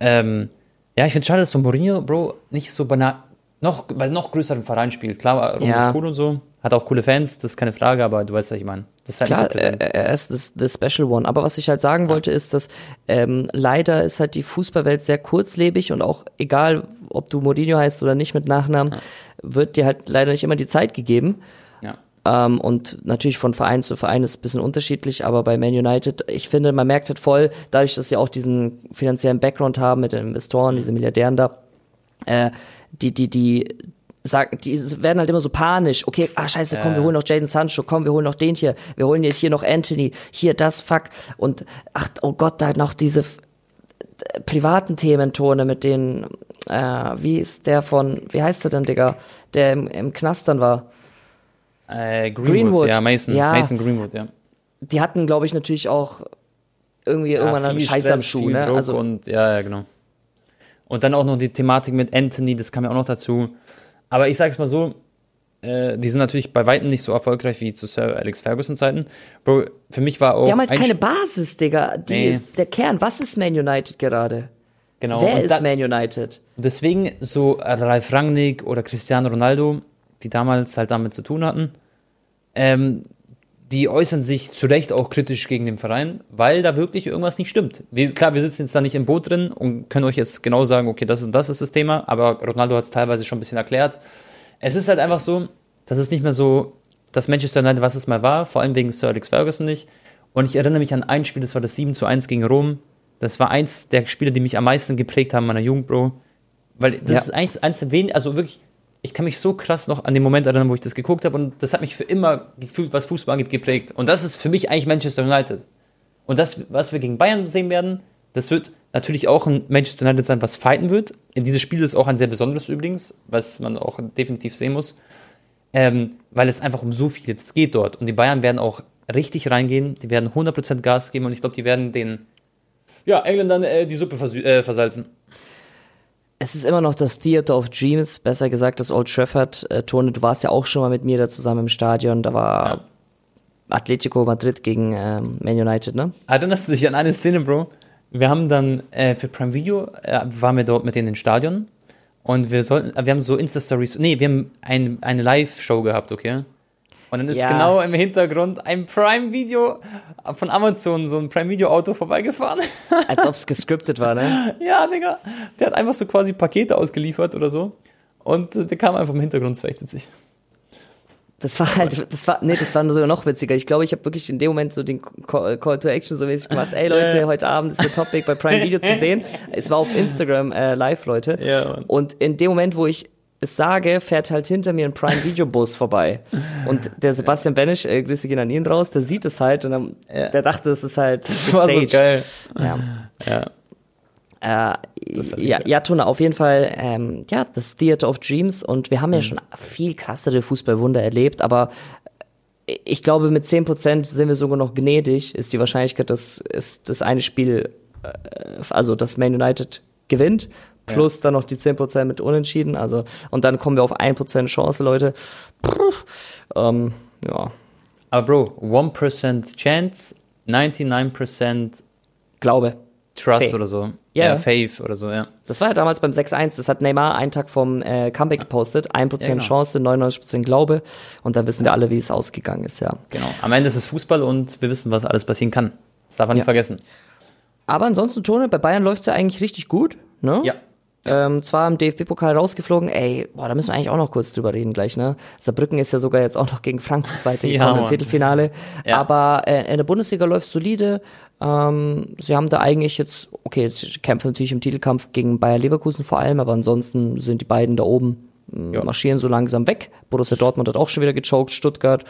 Ähm, ja, ich finde es schade, dass so Mourinho, Bro, nicht so bei einer, noch, bei noch größeren Verein spielt. Klar, Rom Ja. ist cool und so, hat auch coole Fans, das ist keine Frage, aber du weißt, was ich meine. Das ist halt Klar, nicht so präsent. er, er ist das, the special one. Aber was ich halt sagen wollte, ist, dass ähm, leider ist halt die Fußballwelt sehr kurzlebig und auch egal, ob du Mourinho heißt oder nicht mit Nachnamen, wird dir halt leider nicht immer die Zeit gegeben. ja. Ähm, und natürlich von Verein zu Verein ist es ein bisschen unterschiedlich, aber bei Man United, ich finde, man merkt halt voll, dadurch, dass sie auch diesen finanziellen Background haben mit den Investoren, diese Milliardären da, äh, die, die, die sagen, die werden halt immer so panisch. Okay, ah scheiße, komm, wir holen noch Jaden Sancho, komm, wir holen noch den hier, wir holen jetzt hier noch Anthony, hier das, fuck. Und ach, oh Gott, da noch diese äh, privaten Thementone mit denen, äh, wie ist der von, wie heißt der denn, Digga, der im, im Knast dann war? Äh, Greenwood, Greenwood. ja, Mason, Ja. Mason Greenwood, ja. die hatten, glaube ich, natürlich auch irgendwie irgendwann ja, einen viel Scheiß am Stress, Schuh, viel ne? Druck Also, und ja, ja, genau. Und dann auch noch die Thematik mit Anthony, das kam ja auch noch dazu. Aber ich sag's mal so, äh, die sind natürlich bei weitem nicht so erfolgreich wie zu Sir Alex Ferguson Zeiten. Bro, für mich war auch. Die haben halt ein keine Sp- Basis, Digga. Die, Nee. Der Kern, was ist Man United gerade? Genau. Wer und ist da- Man United? Deswegen so Ralf Rangnick oder Cristiano Ronaldo, die damals halt damit zu tun hatten, ähm, die äußern sich zu Recht auch kritisch gegen den Verein, weil da wirklich irgendwas nicht stimmt. Wir, klar, wir sitzen jetzt da nicht im Boot drin und können euch jetzt genau sagen, okay, das und das ist das Thema, aber Ronaldo hat es teilweise schon ein bisschen erklärt. Es ist halt einfach so, dass es nicht mehr so das Manchester United, was es mal war, vor allem wegen Sir Alex Ferguson nicht. Und ich erinnere mich an ein Spiel, das war das 7 zu 1 gegen Rom. Das war eins der Spiele, die mich am meisten geprägt haben in meiner Jugend, Bro. Weil das Ja. ist eigentlich eins der wenigen, also wirklich, ich kann mich so krass noch an den Moment erinnern, wo ich das geguckt habe und das hat mich für immer gefühlt, was Fußball angeht, geprägt. Und das ist für mich eigentlich Manchester United. Und das, was wir gegen Bayern sehen werden, das wird natürlich auch ein Manchester United sein, was fighten wird. In dieses Spiel ist auch ein sehr besonderes übrigens, was man auch definitiv sehen muss. Ähm, weil es einfach um so viel jetzt geht dort. Und die Bayern werden auch richtig reingehen, die werden 100% Gas geben und ich glaube, die werden den ja, Engländern äh, die Suppe äh, versalzen. Es ist immer noch das Theater of Dreams, besser gesagt das Old Trafford. Äh, Tone, du warst ja auch schon mal mit mir da zusammen im Stadion. Da war Ja. Atletico Madrid gegen ähm, Man United, ne? Erinnerst du dich an eine Szene, Bro? Wir haben dann äh, für Prime Video, äh, waren wir dort mit denen im Stadion und wir sollten, wir haben so Insta-Stories, nee, wir haben ein, eine Live-Show gehabt, okay? Und dann ist Ja. genau im Hintergrund ein Prime-Video von Amazon, so ein Prime-Video-Auto vorbeigefahren. *laughs* Als ob es gescriptet war, ne? ja, Digga. Der hat einfach so quasi Pakete ausgeliefert oder so. Und äh, der kam einfach im Hintergrund, das war echt witzig. Das war halt, das war, nee, das war sogar noch witziger. Ich glaube, ich habe wirklich in dem Moment so den Call, Call to Action so mäßig gemacht. Ey Leute, heute Abend ist der Topic bei Prime Video zu *laughs* sehen. Es war auf Instagram äh, live, Leute. Ja, Mann. Und in dem Moment, wo ich es sage, fährt halt hinter mir ein Prime Video Bus vorbei. Und der Sebastian Benisch, äh, Grüße gehen an ihn raus, der sieht es halt und dann, Ja. der dachte, es ist halt Das war so gestaged. geil. Ja. Ja. Äh, ja, ja, Tone, auf jeden Fall, ähm, ja, das Theater of Dreams und wir haben Mhm. ja schon viel krassere Fußballwunder erlebt, aber ich glaube, mit 10% sind wir sogar noch gnädig, ist die Wahrscheinlichkeit, dass es das eine Spiel, äh, also dass Man United gewinnt, plus dann noch die 10% mit Unentschieden, also, und dann kommen wir auf 1% Chance, Leute. Puh, ähm, ja, Aber Bro, 1% Chance, 99% glaube. Trust Faith. oder so. Ja. Ja, Faith oder so, ja. Das war ja damals beim 6-1, das hat Neymar einen Tag vom äh, Comeback gepostet. 1% Ja, genau. Chance, 99% Glaube. Und dann wissen wir alle, wie es ausgegangen ist, ja. Genau. Am Ende ist es Fußball und wir wissen, was alles passieren kann. Das darf man Ja. nicht vergessen. Aber ansonsten, Tone, bei Bayern läuft's ja eigentlich richtig gut, ne? Ja. Ähm, zwar im DFB-Pokal rausgeflogen, ey, boah, da müssen wir eigentlich auch noch kurz drüber reden gleich, ne? Saarbrücken ist ja sogar jetzt auch noch gegen Frankfurt weitergekommen Ja, im. Viertelfinale. Ja. Aber äh, in der Bundesliga läuft's solide. Ähm, sie haben da eigentlich jetzt, okay, jetzt kämpfen natürlich im Titelkampf gegen Bayer Leverkusen vor allem, aber ansonsten sind die beiden da oben, äh, Ja. marschieren so langsam weg. Borussia Dortmund hat auch schon wieder gechoked, Stuttgart,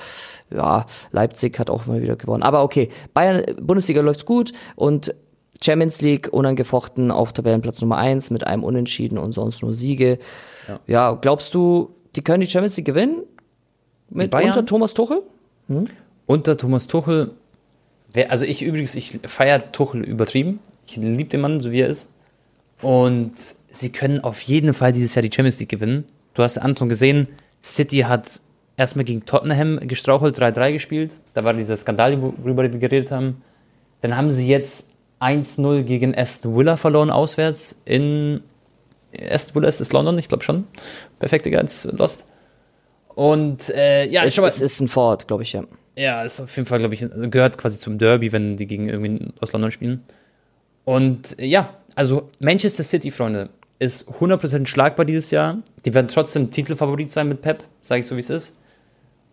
ja, Leipzig hat auch mal wieder gewonnen. Aber okay, Bayern, Bundesliga läuft's gut und Champions League unangefochten auf Tabellenplatz Nummer 1 mit einem Unentschieden und sonst nur Siege. Ja, glaubst du, die können die Champions League gewinnen? Mit unter Thomas Tuchel? Unter Thomas Tuchel, also ich übrigens, ich feiere Tuchel übertrieben. Ich liebe den Mann, so wie er ist. Und sie können auf jeden Fall dieses Jahr die Champions League gewinnen. Du hast Anton gesehen, City hat erstmal gegen Tottenham gestrauchelt, 3-3 gespielt. Da war dieser Skandal, worüber wir geredet haben. Dann haben sie jetzt 1-0 gegen Aston Villa verloren, auswärts in Aston Villa ist es London, ich glaube schon. Perfekt, Digga, als Lost. Und äh, ja, Es, schau mal, es ist ein Ford, glaube ich, ja. ja, ist auf jeden Fall, glaube ich, gehört quasi zum Derby, wenn die gegen irgendwie aus London spielen. Und äh, ja, also Manchester City, Freunde, ist 100% schlagbar dieses Jahr. Die werden trotzdem Titelfavorit sein mit Pep, sage ich so, wie es ist.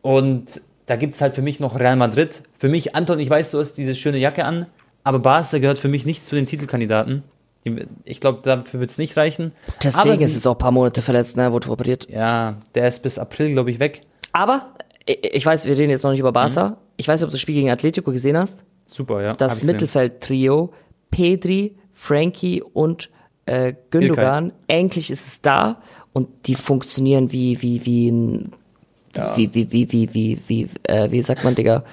Und da gibt es halt für mich noch Real Madrid. Für mich, Anton, ich weiß, du hast diese schöne Jacke an, aber Barca gehört für mich nicht zu den Titelkandidaten. Ich glaube, dafür wird es nicht reichen. Ter Stegen ist jetzt auch ein paar Monate verletzt, ne, wurde operiert. Ja, der ist bis April, glaube ich, weg. Aber, ich, weiß, wir reden jetzt noch nicht über Barca. Ich weiß nicht, ob du das Spiel gegen Atletico gesehen hast. Super, ja. Das. Mittelfeld-Trio, Pedri, Frankie und äh, Gündogan, endlich ist es da und die funktionieren wie, wie, wie ein, wie, wie, wie, wie, wie, wie, äh, wie sagt man, Digga,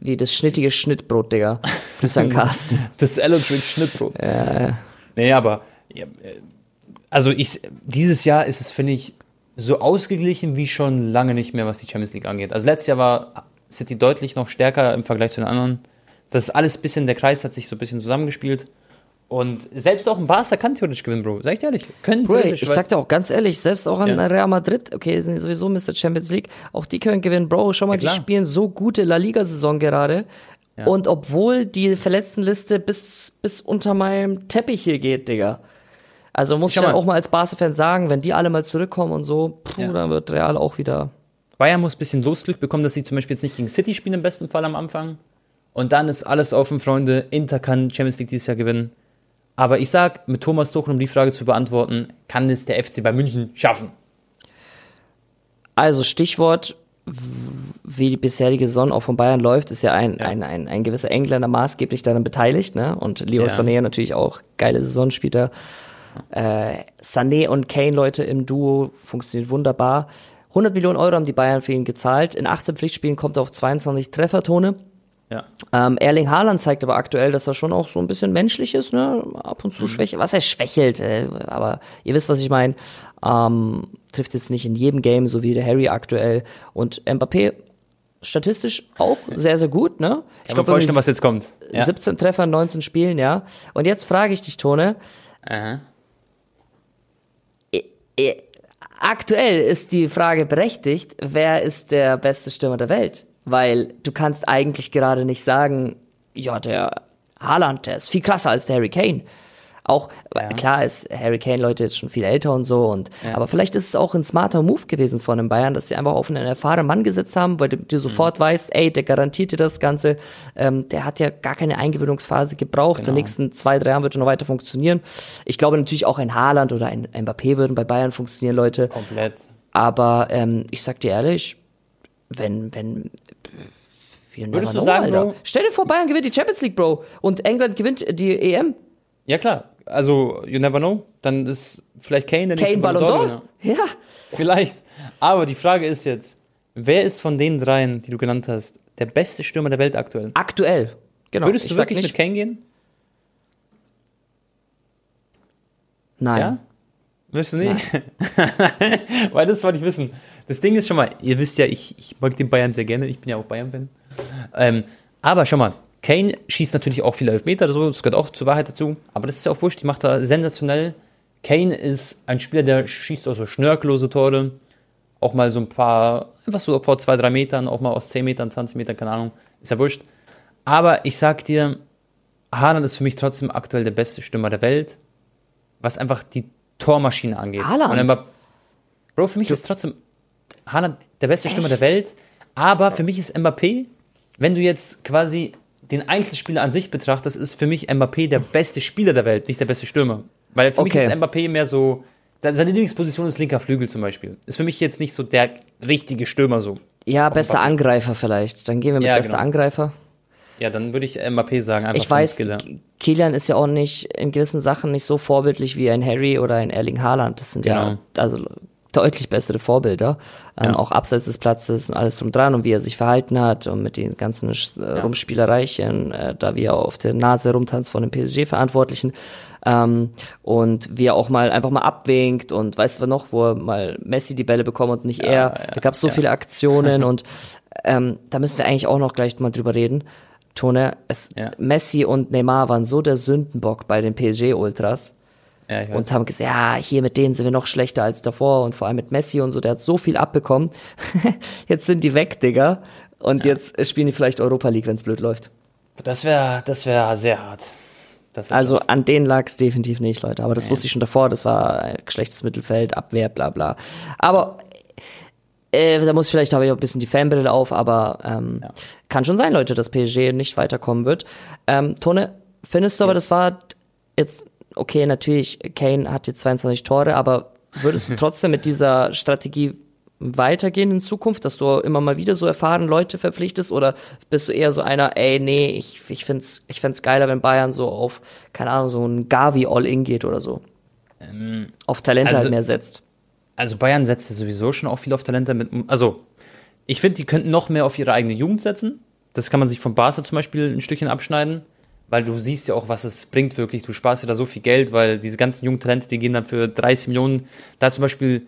wie das schnittige Schnittbrot, Digga. Grüß an *laughs* Carsten. Das Eldridge Schnittbrot. Nee, aber ja, äh, also ich dieses Jahr ist es, finde ich, so ausgeglichen wie schon lange nicht mehr, was die Champions League angeht. Also letztes Jahr war City deutlich noch stärker im Vergleich zu den anderen. Das ist alles bisschen, der Kreis hat sich so ein bisschen zusammengespielt. Und selbst auch ein Barca kann theoretisch gewinnen, Bro. Sag ich dir ehrlich. Können Bro, theoretisch. ich sag dir auch ganz ehrlich, selbst auch an Ja. Real Madrid, okay, sind sowieso Mr. Champions League, auch die können gewinnen. Bro, schau mal, Ja, die spielen so gute La Liga-Saison gerade. Ja. Und obwohl die Verletztenliste bis, bis unter meinem Teppich hier geht, Digga. Also muss Schau ich mal. auch mal als Barca-Fan sagen, wenn die alle mal zurückkommen und so, puh, Ja. dann wird Real auch wieder. Bayern muss ein bisschen Losglück bekommen, dass sie zum Beispiel jetzt nicht gegen City spielen, im besten Fall am Anfang. Und dann ist alles offen, Freunde. Inter kann Champions League dieses Jahr gewinnen. Aber ich sag, mit Thomas Tuchel, um die Frage zu beantworten, kann es der FC bei München schaffen. Also Stichwort, wie die bisherige Saison auch von Bayern läuft, ist ja ein, Ja. ein, ein, ein gewisser Engländer maßgeblich daran beteiligt, ne? Und Leroy Ja. Sané natürlich auch geile Saison spielt er. Äh, Sané und Kane, Leute, im Duo funktioniert wunderbar. 100 Millionen Euro haben die Bayern für ihn gezahlt. In 18 Pflichtspielen kommt er auf 22 Treffertone. Ja. Ähm, Erling Haaland zeigt aber aktuell, dass er schon auch so ein bisschen menschlich ist, ne? Ab und zu schwächelt. Was er schwächelt, äh, aber ihr wisst, was ich meine. Ähm, trifft jetzt nicht in jedem Game, so wie der Harry aktuell. Und Mbappé statistisch auch sehr, sehr gut, ne? Ich man glaube, was jetzt kommt. Ja. 17 Treffer in 19 Spielen, ja. Und jetzt frage ich dich, Tone, Aha. aktuell ist die Frage berechtigt, wer ist der beste Stürmer der Welt? Weil du kannst eigentlich gerade nicht sagen, ja, der Haaland, der ist viel krasser als der Harry Kane. Auch, weil klar ist Harry Kane, Leute, jetzt schon viel älter und so, und, aber vielleicht ist es auch ein smarter Move gewesen von den Bayern, dass sie einfach auf einen erfahrenen Mann gesetzt haben, weil du, du sofort weißt, ey, der garantiert dir das Ganze, ähm, der hat ja gar keine Eingewöhnungsphase gebraucht, in den nächsten zwei, drei Jahren wird er noch weiter funktionieren. Ich glaube natürlich auch ein Haaland oder ein Mbappé würden bei Bayern funktionieren, Leute. Komplett. Aber ähm, ich sag dir ehrlich, wenn, wenn. Würdest du sagen, Alter. Bro? Stell dir vor, Bayern gewinnt die Champions League, Bro. Und England gewinnt die EM. Ja, klar. Also, you never know. Dann ist vielleicht Kane der nächste Kane Ballon d'Or. Ja. Vielleicht. Aber die Frage ist jetzt, wer ist von den dreien, die du genannt hast, der beste Stürmer der Welt aktuell? Aktuell. Genau. Würdest ich du wirklich nicht, mit Kane gehen? Nein. Ja? Würdest du nicht? *laughs* Weil das wollte ich wissen. Das Ding ist schon mal, ihr wisst ja, ich, ich mag den Bayern sehr gerne, ich bin ja auch Bayern-Fan. Ähm, aber schon mal, Kane schießt natürlich auch viele Elfmeter, so, das gehört auch zur Wahrheit dazu. Aber das ist ja auch wurscht, die macht da sensationell. Kane ist ein Spieler, der schießt auch so schnörkellose Tore. Auch mal so ein paar, einfach so vor zwei, drei Metern, auch mal aus 10 Metern, 20 Metern, keine Ahnung. Ist ja wurscht. Aber ich sag dir, Haaland ist für mich trotzdem aktuell der beste Stürmer der Welt, was einfach die Tormaschine angeht. Haaland? Bro, für mich ist trotzdem Haaland der beste Stürmer der Welt, aber für mich ist Mbappé, wenn du jetzt quasi den Einzelspieler an sich betrachtest, ist für mich Mbappé der beste Spieler der Welt, nicht der beste Stürmer. Weil für mich Okay. ist Mbappé mehr so, seine Lieblingsposition ist linker Flügel zum Beispiel. Ist für mich jetzt nicht so der richtige Stürmer so. Ja, bester. Angreifer vielleicht. Dann gehen wir mit Ja, bester genau. Angreifer. Ja, dann würde ich Mbappé sagen, einfach Ich weiß, Kilian ist ja auch nicht in gewissen Sachen nicht so vorbildlich wie ein Harry oder ein Erling Haaland. Das sind ja Genau. also deutlich bessere Vorbilder, ähm, Ja. auch abseits des Platzes und alles drum dran und wie er sich verhalten hat und mit den ganzen äh, Rumspielereichen, äh, da wie er auf der Nase rumtanzt von den PSG-Verantwortlichen ähm, und wie er auch mal einfach mal abwinkt und weißt du noch, wo er mal Messi die Bälle bekommt und nicht er. ja, da gab es so ja. viele Aktionen *laughs* und ähm, da müssen wir eigentlich auch noch gleich mal drüber reden. Tone, es, Ja. Messi und Neymar waren so der Sündenbock bei den PSG-Ultras Ja, und haben gesagt, ja, hier mit denen sind wir noch schlechter als davor und vor allem mit Messi und so, der hat so viel abbekommen. *laughs* jetzt sind die weg, Digga. Und jetzt spielen die vielleicht Europa League, wenn es blöd läuft. das wäre das wär sehr hart. Das Also krass. an denen lag es definitiv nicht, Leute. Aber das Nee. wusste ich schon davor. Das war ein schlechtes Mittelfeld, Abwehr, bla bla. Aber äh, da muss ich vielleicht habe ich auch ein bisschen die Fanbrille auf, aber ähm, Ja. kann schon sein, Leute, dass PSG nicht weiterkommen wird. Ähm, Tone, findest du aber, Yes. das war jetzt, okay, natürlich, Kane hat jetzt 22 Tore, aber würdest du *laughs* trotzdem mit dieser Strategie weitergehen in Zukunft, dass du immer mal wieder so erfahrene Leute verpflichtest oder bist du eher so einer, ey, nee, ich, ich find's, ich find's geiler, wenn Bayern so auf, keine Ahnung, so ein Gavi All-In geht oder so. auf Talente also- halt mehr setzt. Also Bayern setzt ja sowieso schon auch viel auf Talente mit. Also, ich finde, die könnten noch mehr auf ihre eigene Jugend setzen. Das kann man sich von Barca zum Beispiel ein Stückchen abschneiden, weil du siehst ja auch, was es bringt wirklich. Du sparst ja da so viel Geld, weil diese ganzen jungen Talente, die gehen dann für 30 Millionen. Da zum Beispiel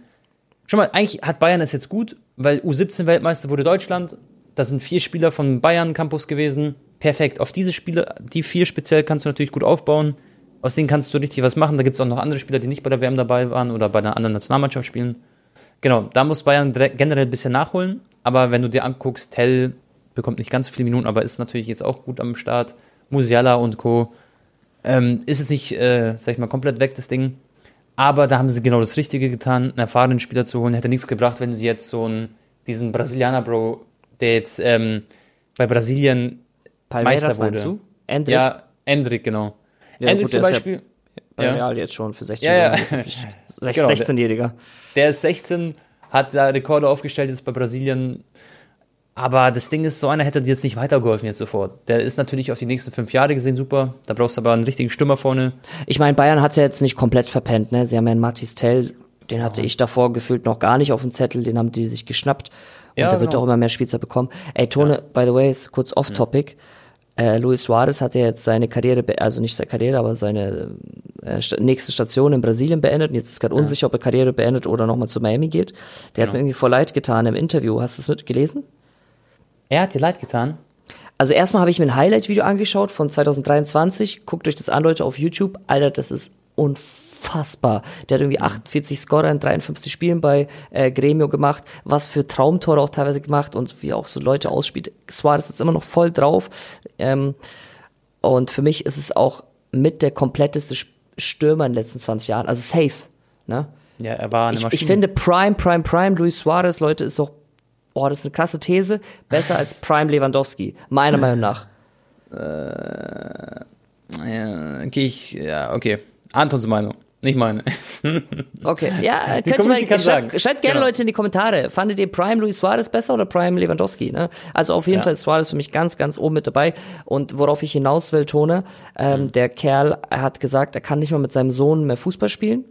Schon mal, eigentlich hat Bayern es jetzt gut, weil U17-Weltmeister wurde Deutschland. Das sind vier Spieler vom Bayern Campus gewesen. Perfekt. Auf diese Spieler, die vier speziell, kannst du natürlich gut aufbauen. Aus denen kannst du richtig was machen. Da gibt es auch noch andere Spieler, die nicht bei der WM dabei waren oder bei einer anderen Nationalmannschaft spielen. Genau, da muss Bayern generell ein bisschen nachholen. Aber wenn du dir anguckst, Tell bekommt nicht ganz so viele Minuten, aber ist natürlich jetzt auch gut am Start. Musiala und Co. Ähm, ist jetzt nicht, äh, sag ich mal, komplett weg, das Ding. Aber da haben sie genau das Richtige getan, einen erfahrenen Spieler zu holen. Hätte nichts gebracht, wenn sie jetzt so einen, diesen Brasilianer, Bro, der jetzt ähm, bei Brasilien Palmeiras Meister wurde. du? Endrick? Ja, Endrick, genau. Ja, Endrick gut, zum Beispiel. Bei Ja. Real jetzt schon für 16 Ja, ja. Jahre *laughs* verpflichtet. Sech- Genau, der- 16-Jähriger. Der ist 16, hat da Rekorde aufgestellt jetzt bei Brasilien. Aber das Ding ist, so einer hätte dir jetzt nicht weitergeholfen jetzt sofort. Der ist natürlich auf die nächsten fünf Jahre gesehen super. Da brauchst du aber einen richtigen Stürmer vorne. Ich meine, Bayern hat es ja jetzt nicht komplett verpennt, ne? Sie haben ja einen Matis Tell, den hatte ich davor gefühlt noch gar nicht auf dem Zettel, den haben die sich geschnappt. Und Ja, der wird genau. auch immer mehr Spielzeit bekommen. Ey, Tone, by the way, ist kurz off-topic. Äh, Luis Suarez hat ja jetzt seine Karriere, also nicht seine Karriere, aber seine äh, nächste Station in Brasilien beendet. Und jetzt ist gerade unsicher, ob er Karriere beendet oder nochmal zu Miami geht. Der hat Genau. mir irgendwie voll leid getan im Interview. Hast du es gelesen? Er hat dir leid getan. Also erstmal habe ich mir ein Highlight-Video angeschaut von 2023. Guckt euch das an, Leute, auf YouTube. Alter, das ist unfassbar. Der hat irgendwie 48 Scorer in 53 Spielen bei äh, Gremio gemacht. Was für Traumtore auch teilweise gemacht und wie auch so Leute ausspielt. Suarez ist immer noch voll drauf. Ähm, und für mich ist es auch mit der kompletteste Stürmer in den letzten 20 Jahren. Also safe. Ne? Ja, er war eine Ich, Maschine. ich finde Prime, Prime, Prime, Luis Suarez, Leute, ist doch, oh, das ist eine krasse These, besser als Prime Lewandowski, meiner Meinung nach. Ja, okay, ich, ja, okay. Antons Meinung, nicht meine. *laughs* Okay, ja, Die könnt ihr mal, schreibt, sagen. schreibt gerne Genau. Leute in die Kommentare. Fandet ihr Prime Luis Suarez besser oder Prime Lewandowski? Ne? Also auf jeden Ja. Fall ist Suarez für mich ganz, ganz oben mit dabei. Und worauf ich hinaus will, Tone, ähm, der Kerl er hat gesagt, er kann nicht mal mit seinem Sohn mehr Fußball spielen.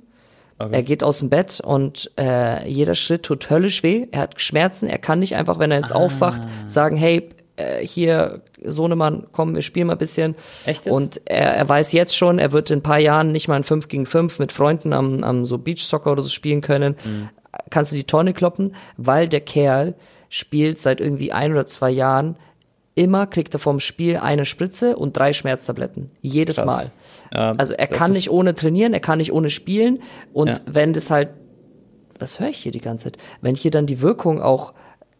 Okay. Er geht aus dem Bett und äh, jeder Schritt tut höllisch weh. Er hat Schmerzen. Er kann nicht einfach, wenn er Ah. jetzt aufwacht, sagen, hey, äh, hier, Sohnemann, komm, wir spielen mal ein bisschen. Echt jetzt? Und er, er weiß jetzt schon, er wird in ein paar Jahren nicht mal ein 5 gegen 5 mit Freunden am, am so Beachsoccer oder so spielen können. Mhm. Kannst du die Tonne kloppen, weil der Kerl spielt seit irgendwie ein oder zwei Jahren immer kriegt er vom Spiel eine Spritze und drei Schmerztabletten. Jedes Krass. Mal. Ja, Also er das kann nicht ohne trainieren, er kann nicht ohne spielen. Und Ja. wenn das halt, was höre ich hier die ganze Zeit? Wenn hier dann die Wirkung auch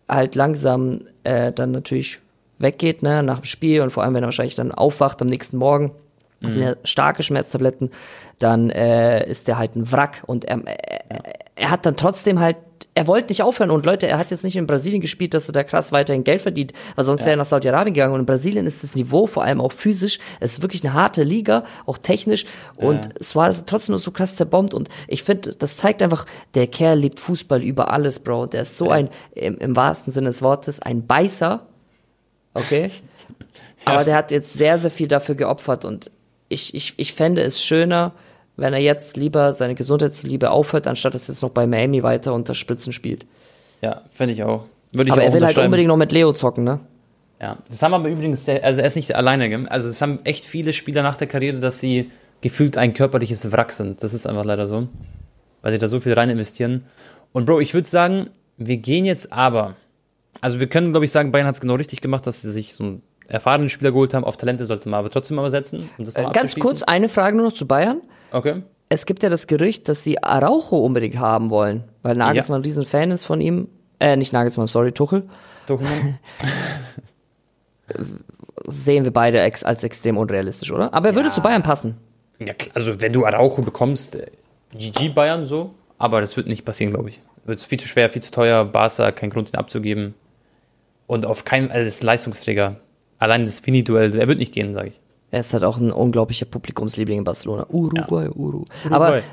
halt langsam äh, dann natürlich weggeht, ne, nach dem Spiel und vor allem, wenn er wahrscheinlich dann aufwacht am nächsten Morgen, das sind ja starke Schmerztabletten, dann äh, ist er halt ein Wrack und er, er, er hat dann trotzdem halt er wollte nicht aufhören. Und Leute, er hat jetzt nicht in Brasilien gespielt, dass er da krass weiterhin Geld verdient, weil sonst wäre er nach Saudi-Arabien gegangen. Und in Brasilien ist das Niveau vor allem auch physisch, es ist wirklich eine harte Liga, auch technisch. Und Suarez hat trotzdem so krass zerbombt. Und ich finde, das zeigt einfach, der Kerl liebt Fußball über alles, Bro, der ist so ein, im, im wahrsten Sinne des Wortes, ein Beißer, okay, *laughs* aber der hat jetzt sehr, sehr viel dafür geopfert. Und ich, ich, ich fände es schöner, wenn er jetzt lieber seine Gesundheit zuliebe aufhört, anstatt dass er jetzt noch bei Miami weiter unter Spritzen spielt. Ja, finde ich auch. Würde ich Aber auch er will halt unbedingt noch mit Leo zocken, ne? Ja, das haben aber übrigens, also er ist nicht alleine, also es haben echt viele Spieler nach der Karriere, dass sie gefühlt ein körperliches Wrack sind. Das ist einfach leider so, weil sie da so viel rein investieren. Und Bro, ich würde sagen, wir gehen jetzt aber, also wir können, glaube ich, sagen, Bayern hat es genau richtig gemacht, dass sie sich so einen erfahrenen Spieler geholt haben. Auf Talente sollte man aber trotzdem mal setzen. Um das Äh, ganz kurz eine Frage nur noch zu Bayern. Okay. Es gibt ja das Gerücht, dass sie Araujo unbedingt haben wollen, weil Nagelsmann ein riesen Fan ist von ihm. Äh, nicht Nagelsmann, sorry, Tuchel. Tuchmann. *laughs* Sehen wir beide ex als extrem unrealistisch, oder? Aber er würde zu Bayern passen. Ja, also wenn du Araujo bekommst, äh, GG Bayern so, aber das wird nicht passieren, glaube ich. Wird viel zu schwer, viel zu teuer, Barca, kein Grund, ihn abzugeben. Und auf keinen, also das ist Leistungsträger. Allein das Fini-Duell, er wird nicht gehen, sage ich. Er ist halt auch ein unglaublicher Publikumsliebling in Barcelona. Uruguay, Uru. Aber Uruguay.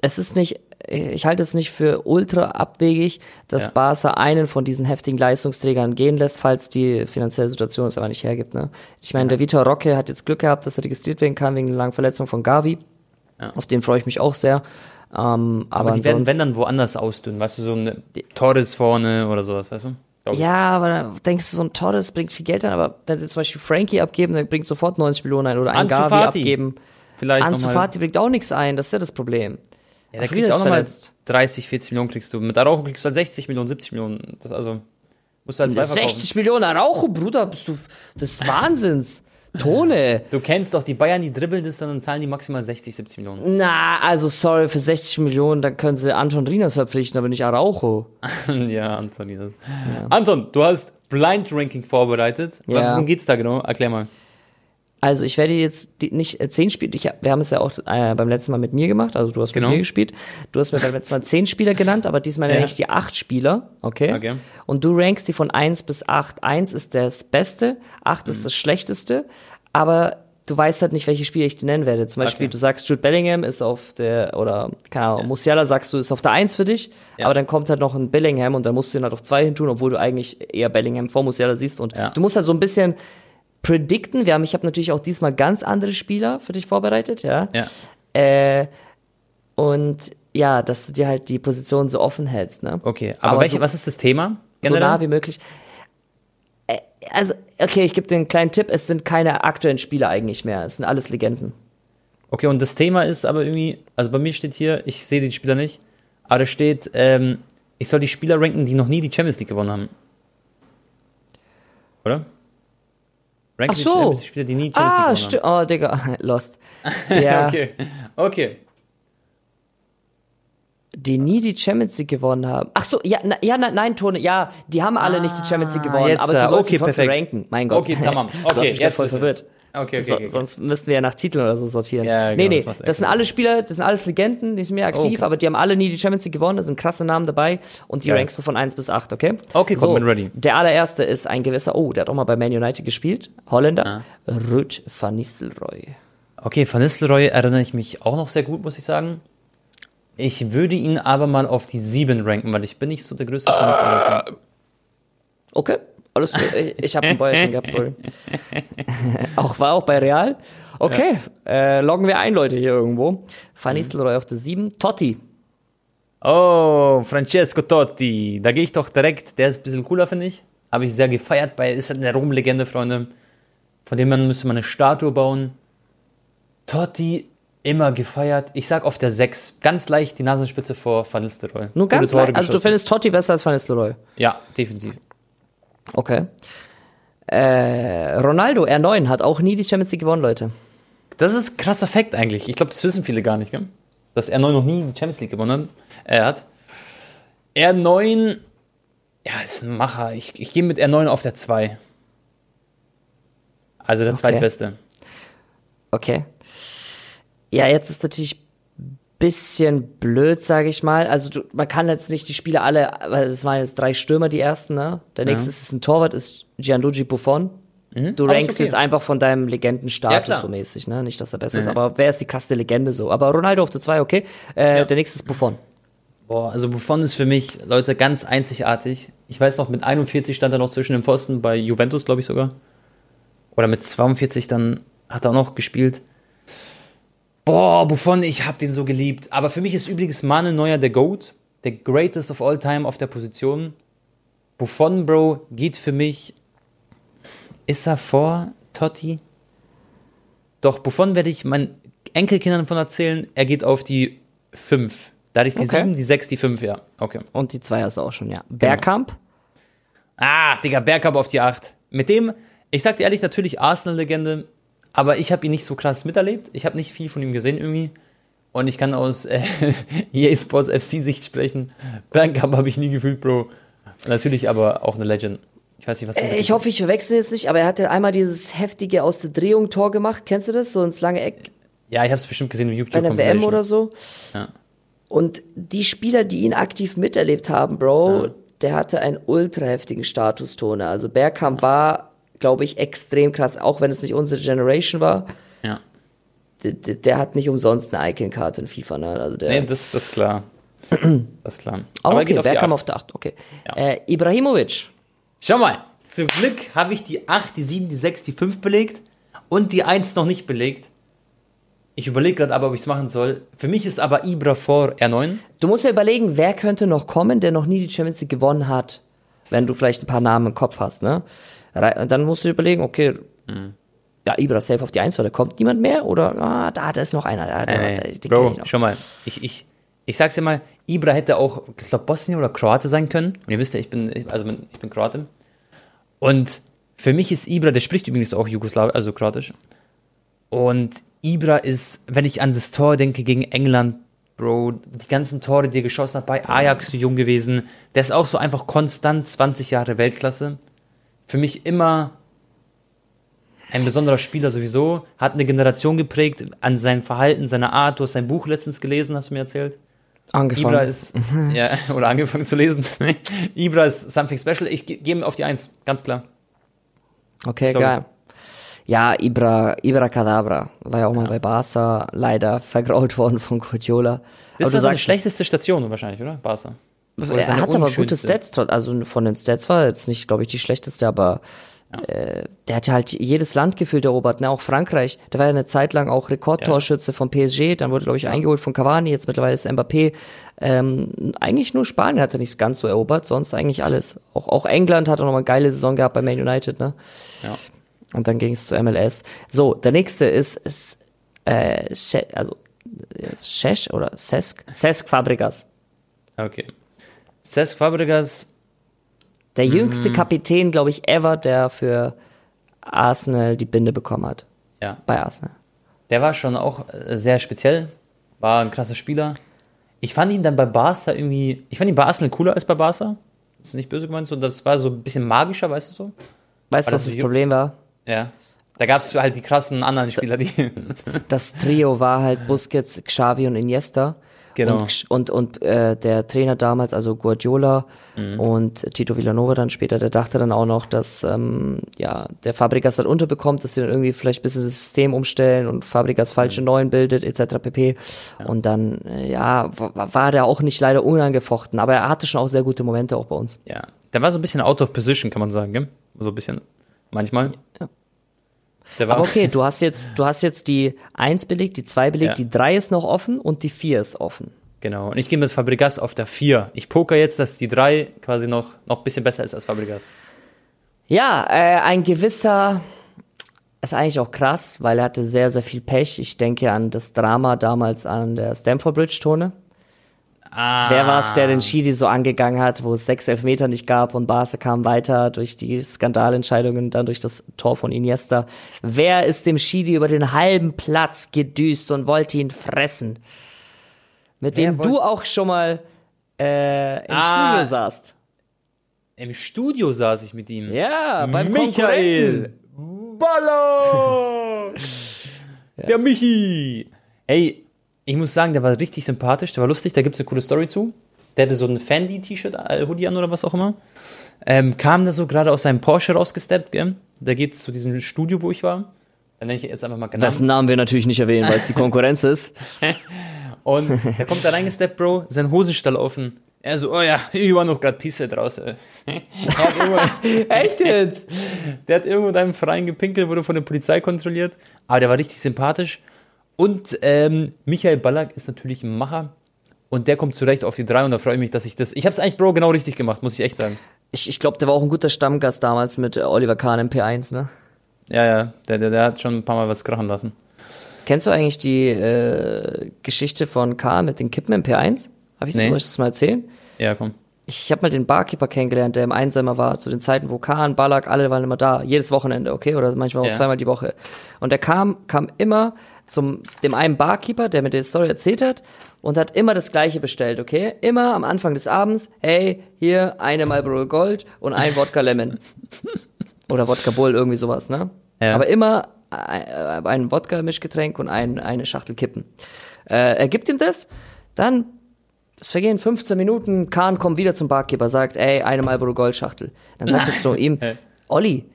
es ist nicht, ich halte es nicht für ultra abwegig, dass Ja. Barca einen von diesen heftigen Leistungsträgern gehen lässt, falls die finanzielle Situation es aber nicht hergibt. Ne? Ich meine, der Vitor Roque hat jetzt Glück gehabt, dass er registriert werden kann wegen der langen Verletzung von Gavi. Ja. Auf den freue ich mich auch sehr. Ähm, aber Aber die werden, wenn dann woanders ausdünnen, weißt du, so eine Torres vorne oder sowas, weißt du? Ja, aber da denkst du, so ein Torres bringt viel Geld ein, aber wenn sie zum Beispiel Frankie abgeben, dann bringt sofort 90 Millionen ein oder ein Ansu Gavi Fati. abgeben. Vielleicht Ansu. Fati bringt auch nichts ein, das ist ja das Problem. Ja, der Ach, wieder kriegt auch nochmal verletzt. 30, 40 Millionen kriegst du. Mit Araujo kriegst du halt 60 Millionen, 70 Millionen. Das also, musst du halt zwei verkaufen. 60 Millionen Araujo, Bruder, bist du des Wahnsinns. Tone. Du kennst doch die Bayern, die dribbeln das, dann zahlen die maximal 60, 70 Millionen. Na, also sorry, für 60 Millionen, dann können sie Anton Rinas verpflichten, aber nicht Araujo. *laughs* ja, Anton. das- Anton, du hast Blind Ranking vorbereitet. Ja. Worum geht's da genau? Erklär mal. Also ich werde jetzt nicht äh, zehn Spiele, ich, wir haben es ja auch äh, beim letzten Mal mit mir gemacht, also du hast Genau. mit mir gespielt. Du hast mir beim letzten Mal zehn Spieler genannt, aber diesmal Ja. nenne ich die acht Spieler, okay? Okay. Und du rankst die von eins bis acht. Eins ist das Beste, acht Mhm. ist das Schlechteste, aber du weißt halt nicht, welche Spieler ich dir nennen werde. Zum Beispiel, Okay. du sagst, Jude Bellingham ist auf der, oder, keine Ahnung, Musiala sagst du, ist auf der Eins für dich, Ja. aber dann kommt halt noch ein Bellingham und dann musst du ihn halt auf zwei hin tun, obwohl du eigentlich eher Bellingham vor Musiala siehst und Ja. du musst halt so ein bisschen predikten. Wir haben, ich habe natürlich auch diesmal ganz andere Spieler für dich vorbereitet, ja. Ja. Äh, und ja, dass du dir halt die Position so offen hältst, ne? Okay, aber, Aber welche, so- was ist das Thema? So nah wie möglich. Äh, Also, okay, ich gebe dir einen kleinen Tipp, es sind keine aktuellen Spieler eigentlich mehr, es sind alles Legenden. Okay, und das Thema ist aber irgendwie, also bei mir steht hier, ich sehe die Spieler nicht, aber da steht, ähm, ich soll die Spieler ranken, die noch nie die Champions League gewonnen haben. Oder? Die so. Champions League Spieler, die nie Champions Ah, League stimmt. Oh, Digga, *laughs* lost. *laughs* Ja, gewonnen haben. Okay, okay. die nie die Champions League gewonnen haben. Ach so, ja, na, ja, na, nein, Tone, ja, die haben alle nicht die Champions League gewonnen, jetzt, aber du äh, sollst okay, sie trotzdem perfekt. ranken. Mein Gott. Okay, tamam. *laughs* du hast Okay, mich jetzt voll ist es. Okay, okay, so, okay. Sonst müssten wir ja nach Titeln oder so sortieren. Ja, nee, genau, nee, das macht das sind alle Spieler, das sind alles Legenden, die sind mehr aktiv, Okay. aber die haben alle nie die Champions League gewonnen, da sind krasse Namen dabei und die Geil. rankst du von 1 bis 8, okay? Okay, komm, bin ready. Der allererste ist ein gewisser, oh, der hat auch mal bei Man United gespielt, Holländer, Ah. Ruud van Nistelrooy. Okay, Van Nistelrooy erinnere ich mich auch noch sehr gut, muss ich sagen. Ich würde ihn aber mal auf die 7 ranken, weil ich bin nicht so der größte Van Nistelrooy-Fan. Okay, alles. Ich, ich habe einen Bäuerchen gehabt, sorry. *laughs* auch war auch bei Real. Okay, äh, loggen wir ein, Leute, hier irgendwo. Mhm. Van Nistelrooy auf der 7. Totti. Oh, Francesco Totti. Da gehe ich doch direkt. Der ist ein bisschen cooler, finde ich. Habe ich sehr gefeiert. Bei, ist halt eine Rom-Legende, Freunde. Von dem man müsste man eine Statue bauen. Totti, immer gefeiert. Ich sag auf der 6. Ganz leicht die Nasenspitze vor Van Nistelrooy. Nur ganz leicht. Also du findest Totti besser als Van Nistelrooy. Ja, definitiv. Okay. Äh, Ronaldo, R9, hat auch nie die Champions League gewonnen, Leute. Das ist ein krasser Fakt eigentlich. Ich glaube, das wissen viele gar nicht, gell? Dass er noch nie die Champions League gewonnen äh, hat. R9, ja, ist ein Macher. Ich, ich gehe mit R9 auf der 2. Also der Okay. zweitbeste. Okay. Ja, jetzt ist natürlich bisschen blöd, sage ich mal. Also du, man kann jetzt nicht die Spiele alle, weil es waren jetzt drei Stürmer, die ersten, ne? Der nächste ist ein Torwart, ist Gianluigi Buffon. Du Aber ist rankst okay. jetzt einfach von deinem Ja, Legendenstatus klar. so mäßig, ne? Nicht, dass er besser ist, Mhm. aber wer ist die krasse Legende so? Aber Ronaldo auf der 2, okay. Äh, Ja. Der nächste ist Buffon. Boah, also Buffon ist für mich, Leute, ganz einzigartig. Ich weiß noch, mit 41 stand er noch zwischen den Pfosten bei Juventus, glaube ich sogar. Oder mit 42 dann hat er auch noch gespielt. Boah, Buffon, ich hab den so geliebt. Aber für mich ist übrigens Manuel Neuer der GOAT, der greatest of all time auf der Position. Buffon, Bro, geht für mich. Ist er vor Totti? Doch, Buffon werde ich meinen Enkelkindern von erzählen. Er geht auf die 5. Da hatte ich die Okay. 7, die 6, die 5, ja. Okay. Und die 2 hast du auch schon, Genau. ja. Bergkamp. Ah, Digga, Bergkamp auf die 8. Mit dem, ich sag dir ehrlich, natürlich Arsenal-Legende, aber ich habe ihn nicht so krass miterlebt. Ich habe nicht viel von ihm gesehen irgendwie. Und ich kann aus äh, *laughs* EA Sports FC-Sicht sprechen. Bergkamp habe ich nie gefühlt, Bro. Natürlich aber auch eine Legend. Ich weiß nicht, was Äh, Ich hoffe, ich verwechsel jetzt nicht, aber er hat ja einmal dieses heftige aus der Drehung Tor gemacht. Kennst du das? So ins lange Eck Ja, ich habe es bestimmt gesehen im YouTube. bei einer WM oder so. Ja. Und die Spieler, die ihn aktiv miterlebt haben, Bro, der hatte einen ultra heftigen Statustone. Also Bergkamp war, glaube ich, extrem krass, auch wenn es nicht unsere Generation war. Ja. Der, der, hat nicht umsonst eine Icon-Karte in FIFA, ne? Also der, Nee, das, das ist klar. Das ist klar. oh, er okay, geht auf die Bergkamp 8. auf der 8, okay. Ja. Äh, Ibrahimovic. Schau mal, zum Glück habe ich die 8, die 7, die 6, die 5 belegt und die 1 noch nicht belegt. Ich überlege gerade aber, ob ich es machen soll. Für mich ist aber Ibra vor R9. Du musst ja überlegen, wer könnte noch kommen, der noch nie die Champions League gewonnen hat, wenn du vielleicht ein paar Namen im Kopf hast, ne? Dann musst du dir überlegen, okay, Mhm. ja, Ibra safe auf die 1, weil da kommt niemand mehr, oder, ah, da, da ist noch einer, da, da, da, den Bro, ich schau mal, ich, ich, Ich sag's dir mal, Ibra hätte auch, ich glaube, Bosnien oder Kroate sein können. Und ihr wisst ja, ich bin, also ich bin Kroate. Und für mich ist Ibra, der spricht übrigens auch Jugoslawisch, also Kroatisch. Und Ibra ist, wenn ich an das Tor denke gegen England, Bro, die ganzen Tore, die er geschossen hat, bei Ajax so jung gewesen, der ist auch so einfach konstant 20 Jahre Weltklasse. Für mich immer ein besonderer Spieler sowieso, hat eine Generation geprägt an sein Verhalten, seiner Art. Du hast sein Buch letztens gelesen, hast du mir erzählt. Angefangen. Ibra ist, *laughs* ja, oder angefangen zu lesen. *laughs* Ibra ist something special. Ich gehe ihm auf die Eins, ganz klar. Okay, geil. Ja, Ibra, Ibra Cadabra war ja auch mal bei Barca leider vergrault worden von Guardiola. Das Aber war seine schlechteste Station wahrscheinlich, oder? Barca. Oder Er hat aber gute. Stats, also von den Stats war er jetzt nicht, glaube ich, die schlechteste, aber äh, der hat halt jedes Land gefühlt erobert, ne? auch Frankreich. Der war ja eine Zeit lang auch Rekordtorschütze von PSG, dann wurde, glaube ich, eingeholt von Cavani, jetzt mittlerweile ist Mbappé. Ähm, eigentlich nur Spanien hat er nicht ganz so erobert, sonst eigentlich alles. Auch, auch England hat auch noch mal eine geile Saison gehabt bei Man United, ne? Ja. Und dann ging es zu MLS. So, der nächste ist, ist äh, She also Shesh oder Sesk? Sesk Fabregas. Okay. Cesc Fabregas, Der Mhm. jüngste Kapitän, glaube ich, ever, der für Arsenal die Binde bekommen hat. ja, Bei Arsenal. der war schon auch äh, sehr speziell. War ein krasser Spieler. Ich fand ihn dann bei Barca irgendwie, ich fand ihn bei Arsenal cooler als bei Barca. Das ist nicht böse gemeint, so, das war so ein bisschen magischer, weißt du so? Weißt du, was das das Problem war? Ja. Da gab es halt die krassen anderen Spieler, die. *laughs* Das Trio war halt Busquets, Xavi und Iniesta. Genau. Und, und, und äh, der Trainer damals, also Guardiola Mhm. und Tito Villanova dann später, der dachte dann auch noch, dass ähm, ja, der Fabregas halt unterbekommt, dass die dann irgendwie vielleicht ein bisschen das System umstellen und Fabregas Mhm. falsche Neuen bildet, etc. pp. Und dann, äh, ja, war, war der auch nicht leider unangefochten, aber er hatte schon auch sehr gute Momente auch bei uns. ja. Der war so ein bisschen out of position, kann man sagen, gell? So ein bisschen. Manchmal. Ja. Aber okay, du hast jetzt, du hast jetzt die 1 belegt, die 2 belegt, Ja. die 3 ist noch offen und die 4 ist offen. Genau. Und ich gehe mit Fabregas auf der 4. Ich poker jetzt, dass die 3 quasi noch, noch ein bisschen besser ist als Fabregas. Ja, äh, ein gewisser, ist eigentlich auch krass, weil er hatte sehr, sehr viel Pech. Ich denke an das Drama damals an der Stamford Bridge Tone. Ah. Wer war es, der den Schiri so angegangen hat, wo es sechs Elfmeter nicht gab und Barca kam weiter durch die Skandalentscheidungen, dann durch das Tor von Iniesta. Wer ist dem Schiri über den halben Platz gedüst und wollte ihn fressen? Mit Wer dem wollt- du auch schon mal äh, im Ah. Studio saßt. Im Studio saß ich mit ihm. Ja, beim Michael. Baller! *laughs* Der Michi! Ey, ich muss sagen, der war richtig sympathisch, der war lustig, da gibt es eine coole Story zu. Der hatte so ein Fendi-T-Shirt, äh, Hoodie an oder was auch immer. Ähm, kam da so gerade aus seinem Porsche rausgesteppt, gell? Da geht zu diesem Studio, wo ich war. Dann nenne ich jetzt einfach mal Namen. Dessen Namen wir natürlich nicht erwähnen, weil es die Konkurrenz ist. *laughs* Und der kommt da reingesteppt, Bro, sein Hosenstall offen. Er so, oh ja, ich war noch gerade Pisse draußen. *laughs* *laughs* Echt jetzt? der hat irgendwo in einem Verein gepinkelt, wurde von der Polizei kontrolliert. Aber der war richtig sympathisch. Und ähm, Michael Ballack ist natürlich ein Macher. Und der kommt zurecht auf die drei und da freue ich mich, dass ich das. Ich habe es eigentlich, Bro, genau richtig gemacht, muss ich echt sagen. Ich, ich glaube, der war auch ein guter Stammgast damals mit äh, Oliver Kahn im P1, ne? Ja, ja, der, der, der hat schon ein paar Mal was krachen lassen. Kennst du eigentlich die äh, Geschichte von Kahn mit den Kippen im P1? Hab ich Nee. soll ich das mal erzählen? Ja, komm. Ich habe mal den Barkeeper kennengelernt, der im Einsamer war, zu den Zeiten, wo Kahn, Ballack, alle waren immer da, jedes Wochenende, okay? Oder manchmal auch Ja. zweimal die Woche. Und der kam, kam immer zum dem einen Barkeeper, der mir die Story erzählt hat, und hat immer das gleiche bestellt, okay? Immer am Anfang des Abends, hey, hier eine Marlboro Gold und ein Wodka Lemon. *laughs* Oder Wodka Bull, irgendwie sowas, ne? Ja. Aber immer äh, ein Wodka-Mischgetränk und ein, eine Schachtel Kippen. Äh, er gibt ihm das, dann es vergehen 15 Minuten, Kahn kommt wieder zum Barkeeper, sagt, ey, eine Marlboro Gold Schachtel. Dann sagt er *laughs* zu ihm, Olli,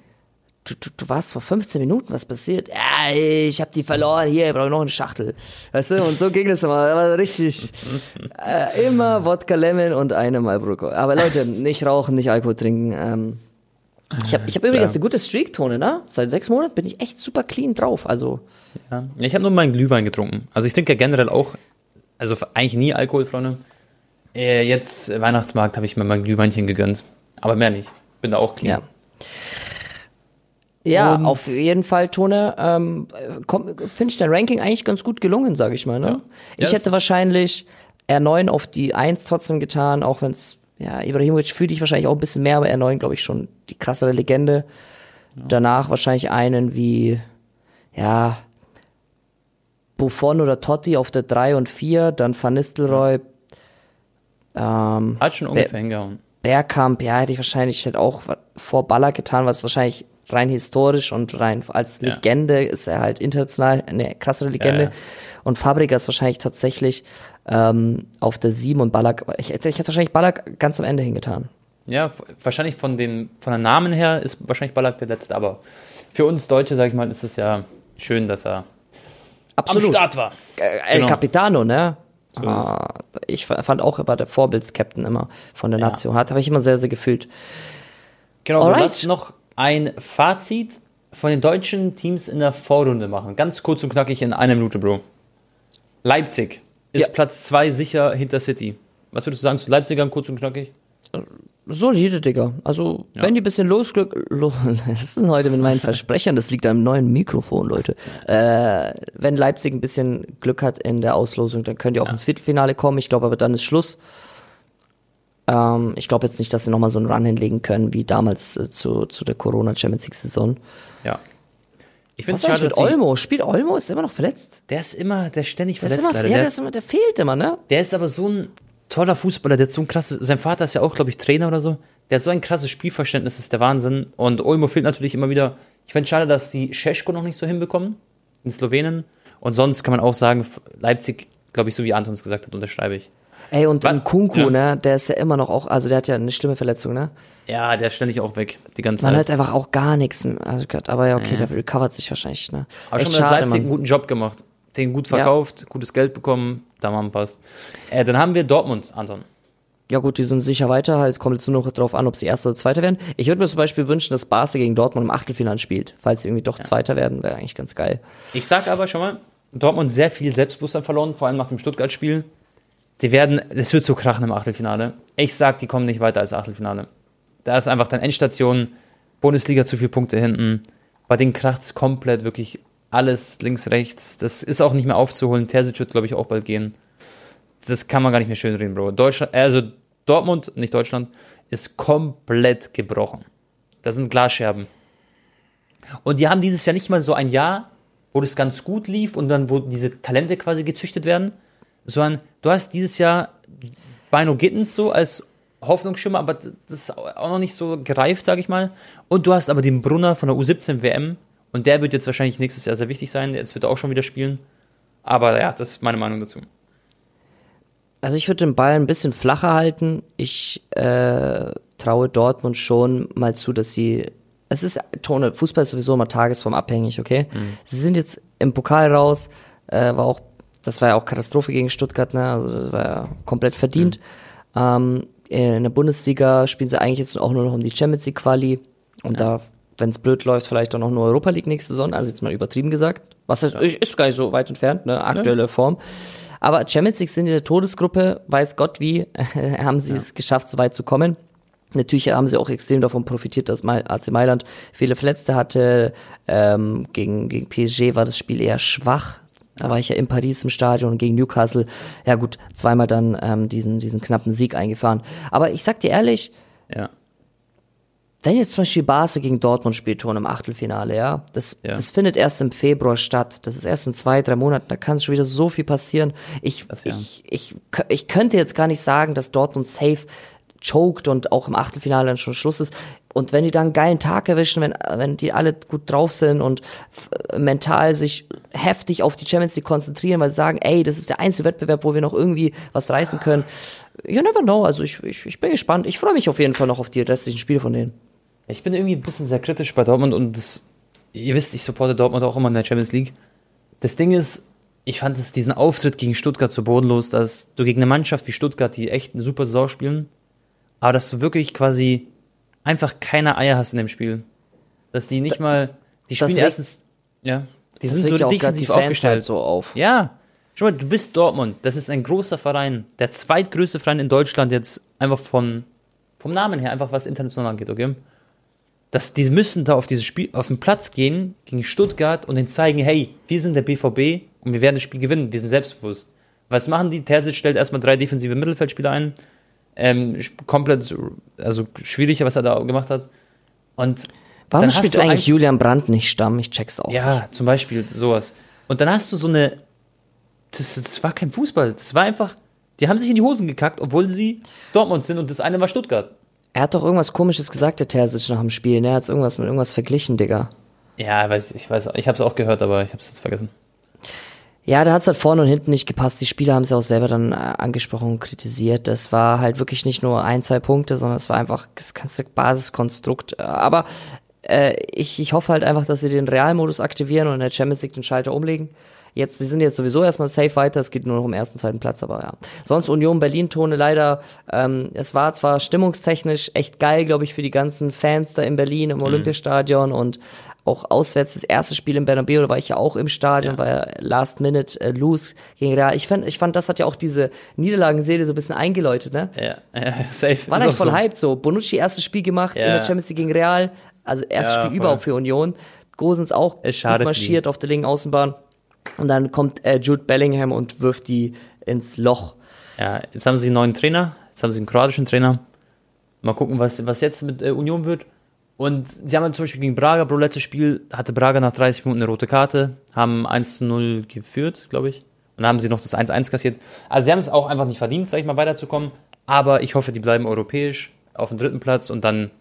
du, du, du warst vor 15 Minuten, was passiert? Ja, ich hab die verloren, hier, ich brauche noch eine Schachtel. Weißt du, und so ging das immer, das war richtig, äh, immer Wodka Lemon und eine Marlboro. Aber Leute, nicht rauchen, nicht Alkohol trinken, ähm, ich habe ich hab übrigens eine gute Streak-Tone, ne? Seit sechs Monaten bin ich echt super clean drauf. Also, Ja. Ich habe nur meinen Glühwein getrunken. Also ich trinke ja generell auch, also eigentlich nie Alkohol, Freunde. Äh, jetzt äh, Weihnachtsmarkt habe ich mir mein Glühweinchen gegönnt. Aber mehr nicht. Bin da auch clean. ja. Ja, Und- auf jeden Fall, Tone, ähm, finde ich dein Ranking eigentlich ganz gut gelungen, sage ich mal. Ne? Ja. Ich Ja, hätte wahrscheinlich R9 auf die 1 trotzdem getan, auch wenn es, ja, Ibrahimovic fühlt dich wahrscheinlich auch ein bisschen mehr, aber R9, glaube ich, schon die krassere Legende. Ja. Danach wahrscheinlich einen wie, ja, Buffon oder Totti auf der 3 und 4, dann Van Nistelrooy. Ähm, Hat schon ungefähr hingehauen. Bergkamp, ja, hätte ich wahrscheinlich halt auch vor Baller getan, was wahrscheinlich rein historisch und rein als Legende ja. ist er halt international eine krassere Legende. Ja. Und Fabregas wahrscheinlich tatsächlich ähm, auf der 7 und Ballack, ich, ich hätte wahrscheinlich Ballack ganz am Ende hingetan. Ja, wahrscheinlich von den, von der Namen her ist wahrscheinlich Ballack der letzte, aber für uns Deutsche, sag ich mal, ist es ja schön, dass er Absolut. am Start war. El genau. Capitano, ne? So ah, ich fand auch, er war der Vorbilds-Captain immer von der ja. Nation. Hat habe ich immer sehr, sehr gefühlt. Genau, Alright. du hast noch ein Fazit von den deutschen Teams in der Vorrunde machen. Ganz kurz und knackig in einer Minute, Bro. Leipzig ist ja. Platz 2 sicher hinter City. Was würdest du sagen zu Leipzigern, kurz und knackig? Solide, Digga. Also, ja. wenn die ein bisschen Losglück. Lo, *laughs* das ist heute mit meinen Versprechern, das liegt am neuen Mikrofon, Leute. Äh, wenn Leipzig ein bisschen Glück hat in der Auslosung, dann könnt ihr auch ja. ins Viertelfinale kommen. Ich glaube aber dann ist Schluss. Ähm, ich glaube jetzt nicht, dass sie nochmal so einen Run hinlegen können, wie damals äh, zu, zu der Corona Champions League Saison. Ja. Ich finde es schade, mit Olmo? Spielt Olmo? Ist immer noch verletzt? Der ist immer, der ist ständig der verletzt. Ist immer, ja, der, ist immer, der fehlt immer, ne? Der ist aber so ein toller Fußballer, der hat so ein krasses, sein Vater ist ja auch, glaube ich, Trainer oder so. Der hat so ein krasses Spielverständnis, das ist der Wahnsinn. Und Olmo fehlt natürlich immer wieder. Ich finde es schade, dass die Scheschko noch nicht so hinbekommen, in Slowenen. Und sonst kann man auch sagen, Leipzig, glaube ich, so wie Anton es gesagt hat, unterschreibe ich. Ey, und ein Kunku, ja. ne, der ist ja immer noch auch, also der hat ja eine schlimme Verletzung, ne? Ja, der ist ständig auch weg, die ganze Man Zeit. hört einfach auch gar nichts. Also, aber ja, okay, ja. der recovert sich wahrscheinlich, ne? Aber Echt schon mal Leipzig einen guten Job gemacht. Den gut verkauft, ja. gutes Geld bekommen, da machen passt. Äh, dann haben wir Dortmund, Anton. Ja gut, die sind sicher weiter, halt kommt jetzt nur noch darauf an, ob sie Erster oder Zweiter werden. Ich würde mir zum Beispiel wünschen, dass Barca gegen Dortmund im Achtelfinale spielt. Falls sie irgendwie doch ja. Zweiter werden, wäre eigentlich ganz geil. Ich sag aber schon mal, Dortmund sehr viel Selbstbewusstsein verloren, vor allem nach dem Stuttgart-Spiel. Die werden, es wird so krachen im Achtelfinale. Ich sag, die kommen nicht weiter als Achtelfinale. Da ist einfach dann Endstation, Bundesliga zu viele Punkte hinten. Bei denen kracht's komplett, wirklich alles links, rechts. Das ist auch nicht mehr aufzuholen. Terzic wird, glaube ich, auch bald gehen. Das kann man gar nicht mehr schön reden, Bro. Deutschland, also Dortmund, nicht Deutschland, ist komplett gebrochen. Das sind Glasscherben. Und die haben dieses Jahr nicht mal so ein Jahr, wo das ganz gut lief und dann, wo diese Talente quasi gezüchtet werden, sondern du hast dieses Jahr Bino Gittens so als Hoffnungsschimmer, aber das ist auch noch nicht so gereift, sag ich mal. Und du hast aber den Brunner von der U17 WM und der wird jetzt wahrscheinlich nächstes Jahr sehr wichtig sein. Jetzt wird er auch schon wieder spielen. Aber ja, das ist meine Meinung dazu. Also ich würde den Ball ein bisschen flacher halten. Ich äh, traue Dortmund schon mal zu, dass sie. Es ist Tone, Fußball ist sowieso immer tagesformabhängig, okay? Mhm. Sie sind jetzt im Pokal raus, äh, war auch, das war ja auch Katastrophe gegen Stuttgart, ne? Also das war ja komplett verdient. Mhm. Ähm, in der Bundesliga spielen sie eigentlich jetzt auch nur noch um die Champions League Quali und ja. da, wenn es blöd läuft, vielleicht auch noch nur Europa League nächste Saison, also jetzt mal übertrieben gesagt. Was heißt, ja. ist gar nicht so weit entfernt, ne? Aktuelle ja. Form. Aber Champions League sind in der Todesgruppe, weiß Gott wie, *laughs* haben sie es geschafft, so weit zu kommen. Natürlich haben sie auch extrem davon profitiert, dass AC Mailand viele Verletzte hatte. Ähm, gegen, gegen PSG war das Spiel eher schwach. Da war ich ja in Paris im Stadion und gegen Newcastle. Ja gut, zweimal dann ähm, diesen, diesen knappen Sieg eingefahren. Aber ich sag dir ehrlich, ja. wenn jetzt zum Beispiel Barca gegen Dortmund spielt, schon im Achtelfinale, ja, das, ja. das findet erst im Februar statt. Das ist erst in zwei, drei Monaten. Da kann schon wieder so viel passieren. Ich, das, ja. ich, ich, ich könnte jetzt gar nicht sagen, dass Dortmund safe choked und auch im Achtelfinale dann schon Schluss ist. Und wenn die dann einen geilen Tag erwischen, wenn, wenn die alle gut drauf sind und mental sich heftig auf die Champions League konzentrieren, weil sie sagen, ey, das ist der einzige Wettbewerb, wo wir noch irgendwie was reißen können. You never know. Also ich, ich, ich bin gespannt. Ich freue mich auf jeden Fall noch auf die restlichen Spiele von denen. Ich bin irgendwie ein bisschen sehr kritisch bei Dortmund und das, ihr wisst, ich supporte Dortmund auch immer in der Champions League. Das Ding ist, ich fand es diesen Auftritt gegen Stuttgart so bodenlos, dass du gegen eine Mannschaft wie Stuttgart, die echt eine super Saison spielen, aber dass du wirklich quasi einfach keine Eier hast in dem Spiel. Dass die nicht mal, die spielen erstens, ja, die sind so defensiv aufgestellt. Halt so auf. Ja, schau mal, du bist Dortmund, das ist ein großer Verein, der zweitgrößte Verein in Deutschland jetzt einfach von, vom Namen her, einfach was international angeht, okay? Dass die müssen da auf dieses Spiel, auf den Platz gehen gegen Stuttgart und den zeigen, hey, wir sind der BVB und wir werden das Spiel gewinnen, wir sind selbstbewusst. Was machen die? Terzic stellt erstmal drei defensive Mittelfeldspieler ein. Ähm, komplett, also schwierig, was er da gemacht hat. Und Warum spielt eigentlich Julian Brandt nicht Stamm? Ich check's auch. Ja, nicht. zum Beispiel sowas. Und dann hast du so eine. Das, das war kein Fußball. Das war einfach. Die haben sich in die Hosen gekackt, obwohl sie Dortmund sind und das eine war Stuttgart. Er hat doch irgendwas komisches gesagt, der Terzic nach dem Spiel. Ne? Er hat irgendwas mit irgendwas verglichen, Digga. Ja, weiß, ich weiß, ich hab's auch gehört, aber ich hab's jetzt vergessen. Ja, da hat's halt vorne und hinten nicht gepasst. Die Spieler haben es ja auch selber dann äh, angesprochen und kritisiert. Das war halt wirklich nicht nur ein, zwei Punkte, sondern es war einfach das ganze Basiskonstrukt. Aber äh, ich, ich hoffe halt einfach, dass sie den Realmodus aktivieren und in der Champions League den Schalter umlegen. Jetzt, sie sind jetzt sowieso erstmal safe weiter, es geht nur noch um ersten, zweiten Platz, aber ja. Sonst Union Berlin-Tone leider, ähm, es war zwar stimmungstechnisch echt geil, glaube ich, für die ganzen Fans da in Berlin im mhm. Olympiastadion und auch auswärts das erste Spiel in Bernabeu, da war ich ja auch im Stadion, ja. war ja Last Minute äh, Lose gegen Real. Ich fand, ich fand, das hat ja auch diese Niederlagenserie so ein bisschen eingeläutet, ne? Ja, ja *laughs* safe. War eigentlich voll so. hyped, so. Bonucci erstes Spiel gemacht ja. in der Champions League gegen Real, also erstes ja, Spiel voll. überhaupt für Union. Gosens auch gut marschiert auf der linken Außenbahn. Und dann kommt äh, Jude Bellingham und wirft die ins Loch. Ja, jetzt haben sie einen neuen Trainer, jetzt haben sie einen kroatischen Trainer. Mal gucken, was, was jetzt mit äh, Union wird. Und sie haben zum Beispiel gegen Braga, Bro, letztes Spiel hatte Braga nach 30 Minuten eine rote Karte, haben 1 zu 0 geführt, glaube ich. Und dann haben sie noch das 1-1 kassiert. Also sie haben es auch einfach nicht verdient, sag ich mal, weiterzukommen. Aber ich hoffe, die bleiben europäisch auf dem dritten Platz und dann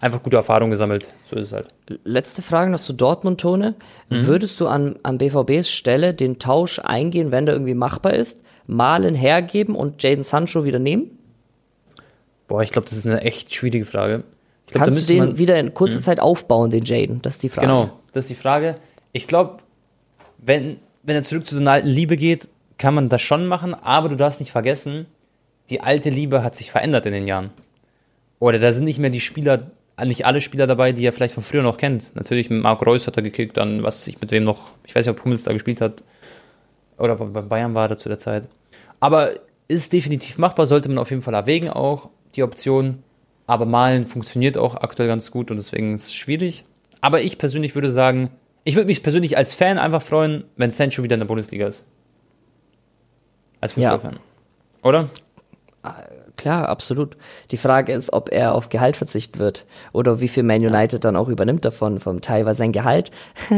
einfach gute Erfahrungen gesammelt. So ist es halt. Letzte Frage noch zu Dortmund, Tone. Mhm. Würdest du an, an BVBs Stelle den Tausch eingehen, wenn der irgendwie machbar ist, Malen hergeben und Jaden Sancho wieder nehmen? Boah, ich glaube, das ist eine echt schwierige Frage. Glaub, Kannst du den wieder in kurzer. Zeit aufbauen, den Jaden? Das ist die Frage. Genau, das ist die Frage. Ich glaube, wenn, wenn er zurück zu seiner alten Liebe geht, kann man das schon machen, aber du darfst nicht vergessen, die alte Liebe hat sich verändert in den Jahren. Oder da sind nicht mehr die Spieler, nicht alle Spieler dabei, die er vielleicht von früher noch kennt. Natürlich mit Marc Reus hat er gekickt, dann was ich mit wem noch, ich weiß nicht, ob Hummels da gespielt hat. Oder bei Bayern war er zu der Zeit. Aber ist definitiv machbar, sollte man auf jeden Fall erwägen auch, die Option. Aber Malen funktioniert auch aktuell ganz gut und deswegen ist es schwierig. Aber ich persönlich würde sagen, ich würde mich persönlich als Fan einfach freuen, wenn Sancho wieder in der Bundesliga ist. Als Fußballfan. Ja. Oder? Ah, klar, absolut. Die Frage ist, ob er auf Gehalt verzichten wird oder wie viel Man United dann auch übernimmt davon, vom Teil, weil sein Gehalt, *laughs*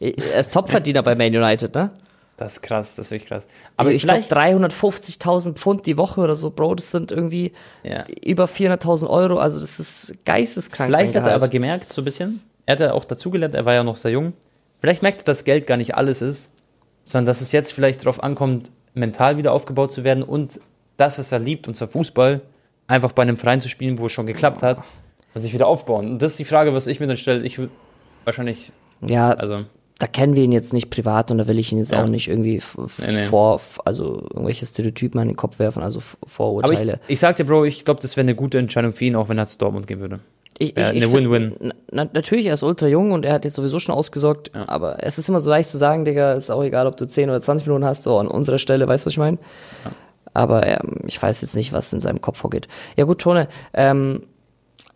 er ist Topverdiener bei Man United, ne? Das ist krass, das ist wirklich krass. Aber ich glaube 350.000 Pfund die Woche oder so, Bro, das sind irgendwie ja. über 400.000 Euro, also das ist geisteskrank. Vielleicht hat er aber gemerkt, so ein bisschen, er hat ja auch dazugelernt, er war ja noch sehr jung, vielleicht merkt er, dass Geld gar nicht alles ist, sondern dass es jetzt vielleicht darauf ankommt, mental wieder aufgebaut zu werden und das, was er liebt, und zwar Fußball, einfach bei einem Verein zu spielen, wo es schon geklappt hat und sich wieder aufbauen. Und das ist die Frage, was ich mir dann stelle. Ich würde wahrscheinlich, ja, also da kennen wir ihn jetzt nicht privat und da will ich ihn jetzt ja. auch nicht irgendwie nee, nee. vor, also irgendwelche Stereotypen an den Kopf werfen, also Vorurteile. Aber ich, ich sag dir, Bro, ich glaube, das wäre eine gute Entscheidung für ihn, auch wenn er zu Dortmund gehen würde. Ich, ich, eine Win-Win. Na, natürlich, er ist ultra jung und er hat jetzt sowieso schon ausgesorgt, ja. aber es ist immer so leicht zu sagen, Digga, ist auch egal, ob du 10 oder 20 Minuten hast, so an unserer Stelle, weißt du, was ich meine? Ja. Aber ähm, ich weiß jetzt nicht, was in seinem Kopf vorgeht. Ja gut, Tone, ähm,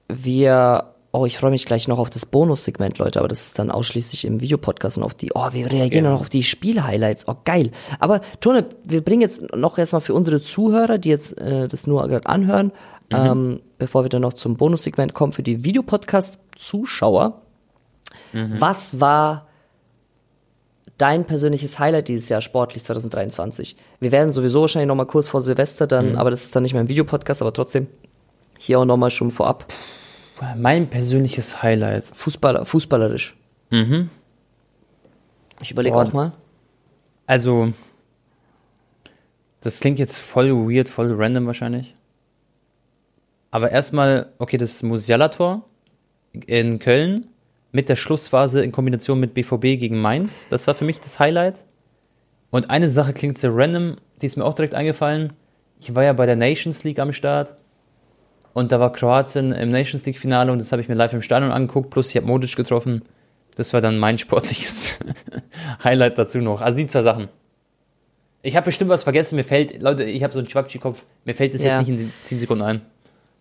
wir Oh, ich freue mich gleich noch auf das Bonussegment, Leute, aber das ist dann ausschließlich im Videopodcast und auf die, oh, wir reagieren ja. noch auf die Spielhighlights. Oh, geil. Aber Tone, wir bringen jetzt noch erstmal für unsere Zuhörer, die jetzt äh, das nur gerade anhören, mhm. ähm, bevor wir dann noch zum Bonussegment kommen, für die Videopodcast-Zuschauer. Mhm. Was war dein persönliches Highlight dieses Jahr sportlich 2023? Wir werden sowieso wahrscheinlich noch mal kurz vor Silvester dann, mhm. aber das ist dann nicht mehr ein Videopodcast, aber trotzdem hier auch noch mal schon vorab. Mein persönliches Highlight. Fußballer, fußballerisch. Mhm. Ich überlege auch mal. Also, das klingt jetzt voll weird, voll random wahrscheinlich. Aber erstmal, okay, das Musiala-Tor in Köln mit der Schlussphase in Kombination mit BVB gegen Mainz. Das war für mich das Highlight. Und eine Sache klingt sehr random, die ist mir auch direkt eingefallen. Ich war ja bei der Nations League am Start und da war Kroatien im Nations League Finale und das habe ich mir live im Stadion angeguckt, plus ich habe Modic getroffen. Das war dann mein sportliches *laughs* Highlight dazu noch. Also die zwei Sachen. Ich habe bestimmt was vergessen, mir fällt, Leute, ich habe so einen Schwabschi-Kopf, mir fällt das ja. jetzt nicht in 10 Sekunden ein.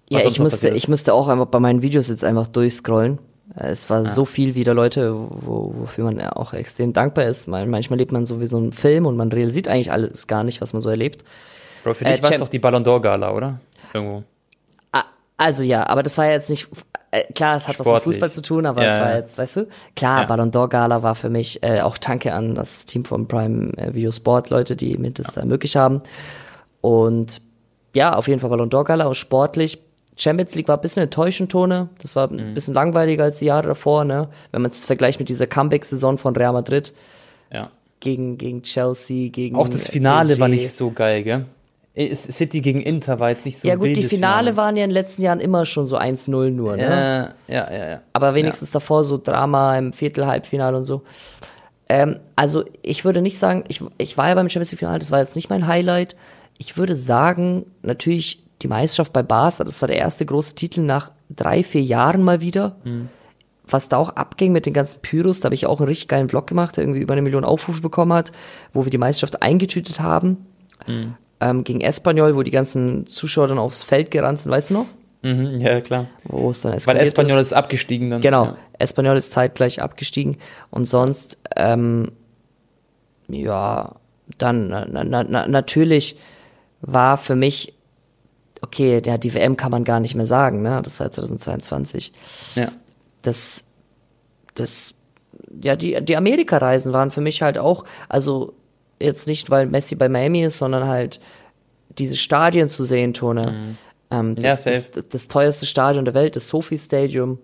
Ja, ich müsste, ich müsste auch einfach bei meinen Videos jetzt einfach durchscrollen. Es war so viel wieder Leute, wo, wofür man auch extrem dankbar ist. Manchmal lebt man so wie so einen Film und man realisiert eigentlich alles gar nicht, was man so erlebt. Bro, für dich Äh, war es doch die Ballon d'Or Gala, oder? Irgendwo. Also ja, aber das war ja jetzt nicht, äh, klar, es hat was mit Sportlich. Fußball zu tun, aber Ja, es war jetzt, weißt du, klar, Ja. Ballon d'Or Gala war für mich, äh, auch danke an das Team von Prime äh, Video Sport, Leute, die mir das da ermöglicht haben. Und ja, auf jeden Fall Ballon d'Or Gala, auch sportlich. Champions League war ein bisschen enttäuschend, Tone. Das war Mhm. ein bisschen langweiliger als die Jahre davor, ne? Wenn man es vergleicht mit dieser Comeback-Saison von Real Madrid Ja. gegen, gegen Chelsea, gegen Auch das Finale PSG. war nicht so geil, gell? Es- City gegen Inter war jetzt nicht so Ja gut, die wildes Finale waren ja in den letzten Jahren immer schon so 1-0 nur, ne? Äh, ja, ja, ja. Aber wenigstens davor so Drama im Viertel, Halbfinale und so. Ähm, also ich würde nicht sagen, ich, ich war ja beim Champions League Finale, das war jetzt nicht mein Highlight. Ich würde sagen, natürlich die Meisterschaft bei Barca, das war der erste große Titel nach drei, vier Jahren mal wieder. Was da auch abging mit den ganzen Pyros, da habe ich auch einen richtig geilen Vlog gemacht, der irgendwie über eine Million Aufrufe bekommen hat, wo wir die Meisterschaft eingetütet haben. Ähm, gegen Espanyol, wo die ganzen Zuschauer dann aufs Feld gerannt sind, weißt du noch? Mhm, ja, klar. Wo es dann Weil Espanyol ist. ist abgestiegen dann. Genau, Ja. Espanyol ist zeitgleich abgestiegen und sonst, ähm, ja, dann na, na, na, natürlich war für mich, okay, ja, die WM kann man gar nicht mehr sagen, ne? Das war 2022. ja. Das, das, ja, die, die Amerika-Reisen waren für mich halt auch, also jetzt nicht, weil Messi bei Miami ist, sondern halt diese Stadien zu sehen, Tone. Ähm, Ja, das, das, safe. das, das teuerste Stadion der Welt, das Sophie Stadium.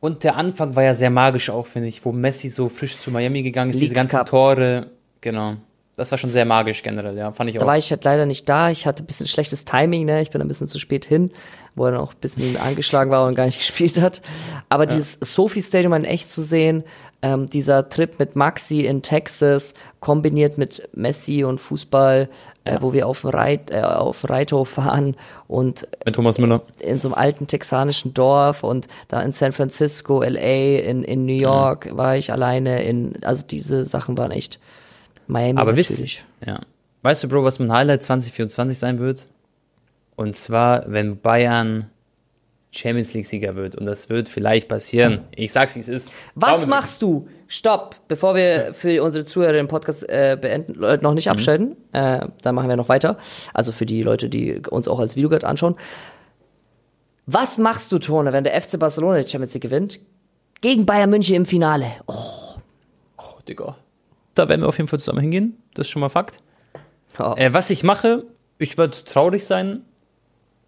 Und der Anfang war ja sehr magisch auch, finde ich, wo Messi so frisch zu Miami gegangen ist, diese Leagues ganzen Cup. Tore. Genau. Das war schon sehr magisch generell, ja. Fand ich Da auch. war ich halt leider nicht da. Ich hatte ein bisschen schlechtes Timing, ne? Ich bin ein bisschen zu spät hin, wo er dann auch ein bisschen angeschlagen war und gar nicht *laughs* gespielt hat. Aber dieses Sophie Stadium in echt zu sehen, ähm, dieser Trip mit Maxi in Texas, kombiniert mit Messi und Fußball, äh, wo wir auf dem Reit, äh, auf dem Reithof waren und Mit Thomas Müller. in so einem alten texanischen Dorf und da in San Francisco, LA, in, in New York war ich alleine in, also diese Sachen waren echt Miami Aber wisst natürlich. ja. Weißt du, Bro, was mein Highlight 2024 sein wird? Und zwar, wenn Bayern Champions League-Sieger wird. Und das wird vielleicht passieren. Ich sag's, wie es ist. Was Daumen machst du? Stopp, bevor wir für unsere Zuhörer den Podcast äh, beenden, Leute noch Mhm. nicht abschalten. Äh, dann machen wir noch weiter. Also für die Leute, die uns auch als Videoguide anschauen. Was machst du, Tone, wenn der FC Barcelona die Champions League gewinnt? Gegen Bayern München im Finale. Oh, Oh, Digga. Da werden wir auf jeden Fall zusammen hingehen. Das ist schon mal Fakt. oh. Äh, was ich mache, ich werde traurig sein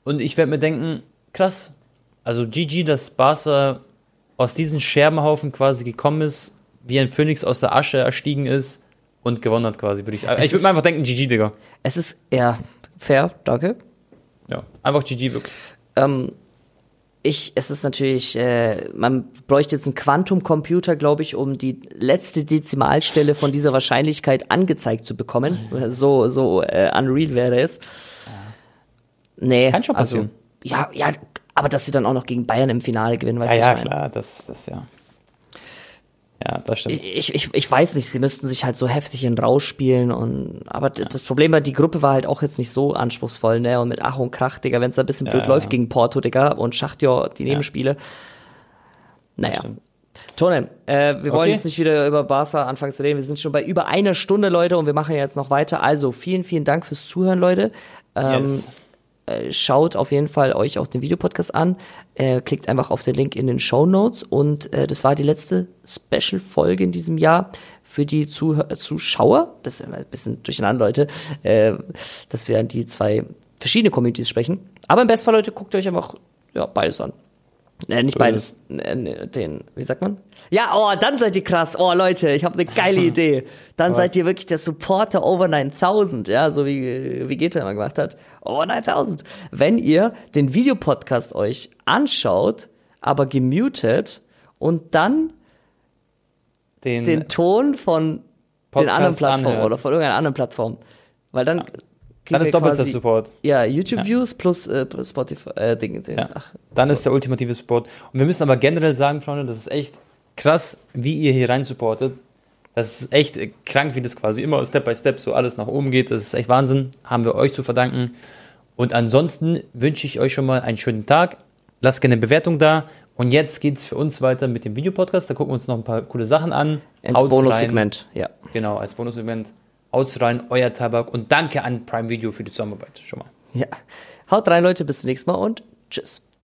und ich werde mir denken, krass, also GG, dass Barca aus diesem Scherbenhaufen quasi gekommen ist, wie ein Phönix aus der Asche erstiegen ist und gewonnen hat quasi, würde ich. Ich ist- würde mir einfach denken, GG, Digga. Es ist, ja, fair, danke. Ja, einfach GG wirklich. Ähm, ich, es ist natürlich, äh, man bräuchte jetzt einen Quantumcomputer, glaube ich, um die letzte Dezimalstelle von dieser Wahrscheinlichkeit angezeigt zu bekommen. *laughs* So, so äh, unreal wäre es. Nee, Kann schon passieren. Also, ja, ja, aber dass sie dann auch noch gegen Bayern im Finale gewinnen, weißt du, Ja, ja, klar, das, das ja. Ja, das stimmt. Ich, ich, ich weiß nicht, sie müssten sich halt so heftig in Rausch spielen und aber d- das Problem war, die Gruppe war halt auch jetzt nicht so anspruchsvoll, ne? Und mit Ach und Krach, Digga, wenn es da ein bisschen blöd Ja. läuft gegen Porto, Digga, und Schachtjor, die Nebenspiele. Naja. Tone, äh, wir wollen Okay. jetzt nicht wieder über Barca anfangen zu reden. Wir sind schon bei über einer Stunde, Leute, und wir machen jetzt noch weiter. Also, vielen, vielen Dank fürs Zuhören, Leute. Ähm, yes. Äh, schaut auf jeden Fall euch auch den Videopodcast an. Äh, klickt einfach auf den Link in den Show Notes. Und äh, das war die letzte Special-Folge in diesem Jahr für die Zuhör Zuschauer. Das ist immer ein bisschen durcheinander, Leute. Äh, dass wir an die zwei verschiedene Communities sprechen. Aber im Bestfall, Leute, guckt euch einfach ja, beides an. Äh, nicht So beides. Äh, den, wie sagt man? Ja, oh, dann seid ihr krass. Oh, Leute, ich habe eine geile *laughs* Idee. Dann seid ihr wirklich der Supporter over 9000, ja, so wie, wie Geta immer gemacht hat. Over 9000. Wenn ihr den Videopodcast euch anschaut, aber gemutet und dann Den, den Ton von den Podcast anderen Plattformen anhört. oder von irgendeiner anderen Plattform. Weil dann. Dann ist doppelter Support. Ja, YouTube-Views plus äh, Spotify, äh, Ding, Ding. Ja. Ach, Dann ist der ultimative Support. Und wir müssen aber generell sagen, Freunde, das ist echt krass, wie ihr hier rein supportet. Das ist echt krank, wie das quasi immer Step by Step so alles nach oben geht. Das ist echt Wahnsinn. Haben wir euch zu verdanken. Und ansonsten wünsche ich euch schon mal einen schönen Tag. Lasst gerne eine Bewertung da Und jetzt geht es für uns weiter mit dem Videopodcast. Da gucken wir uns noch ein paar coole Sachen an. Haut's Bonussegment, ja. Genau, als Bonussegment. Haut's rein, euer Tabak. Und danke an Prime Video für die Zusammenarbeit. Schon mal. Ja. Haut rein, Leute, bis zum nächsten Mal und tschüss.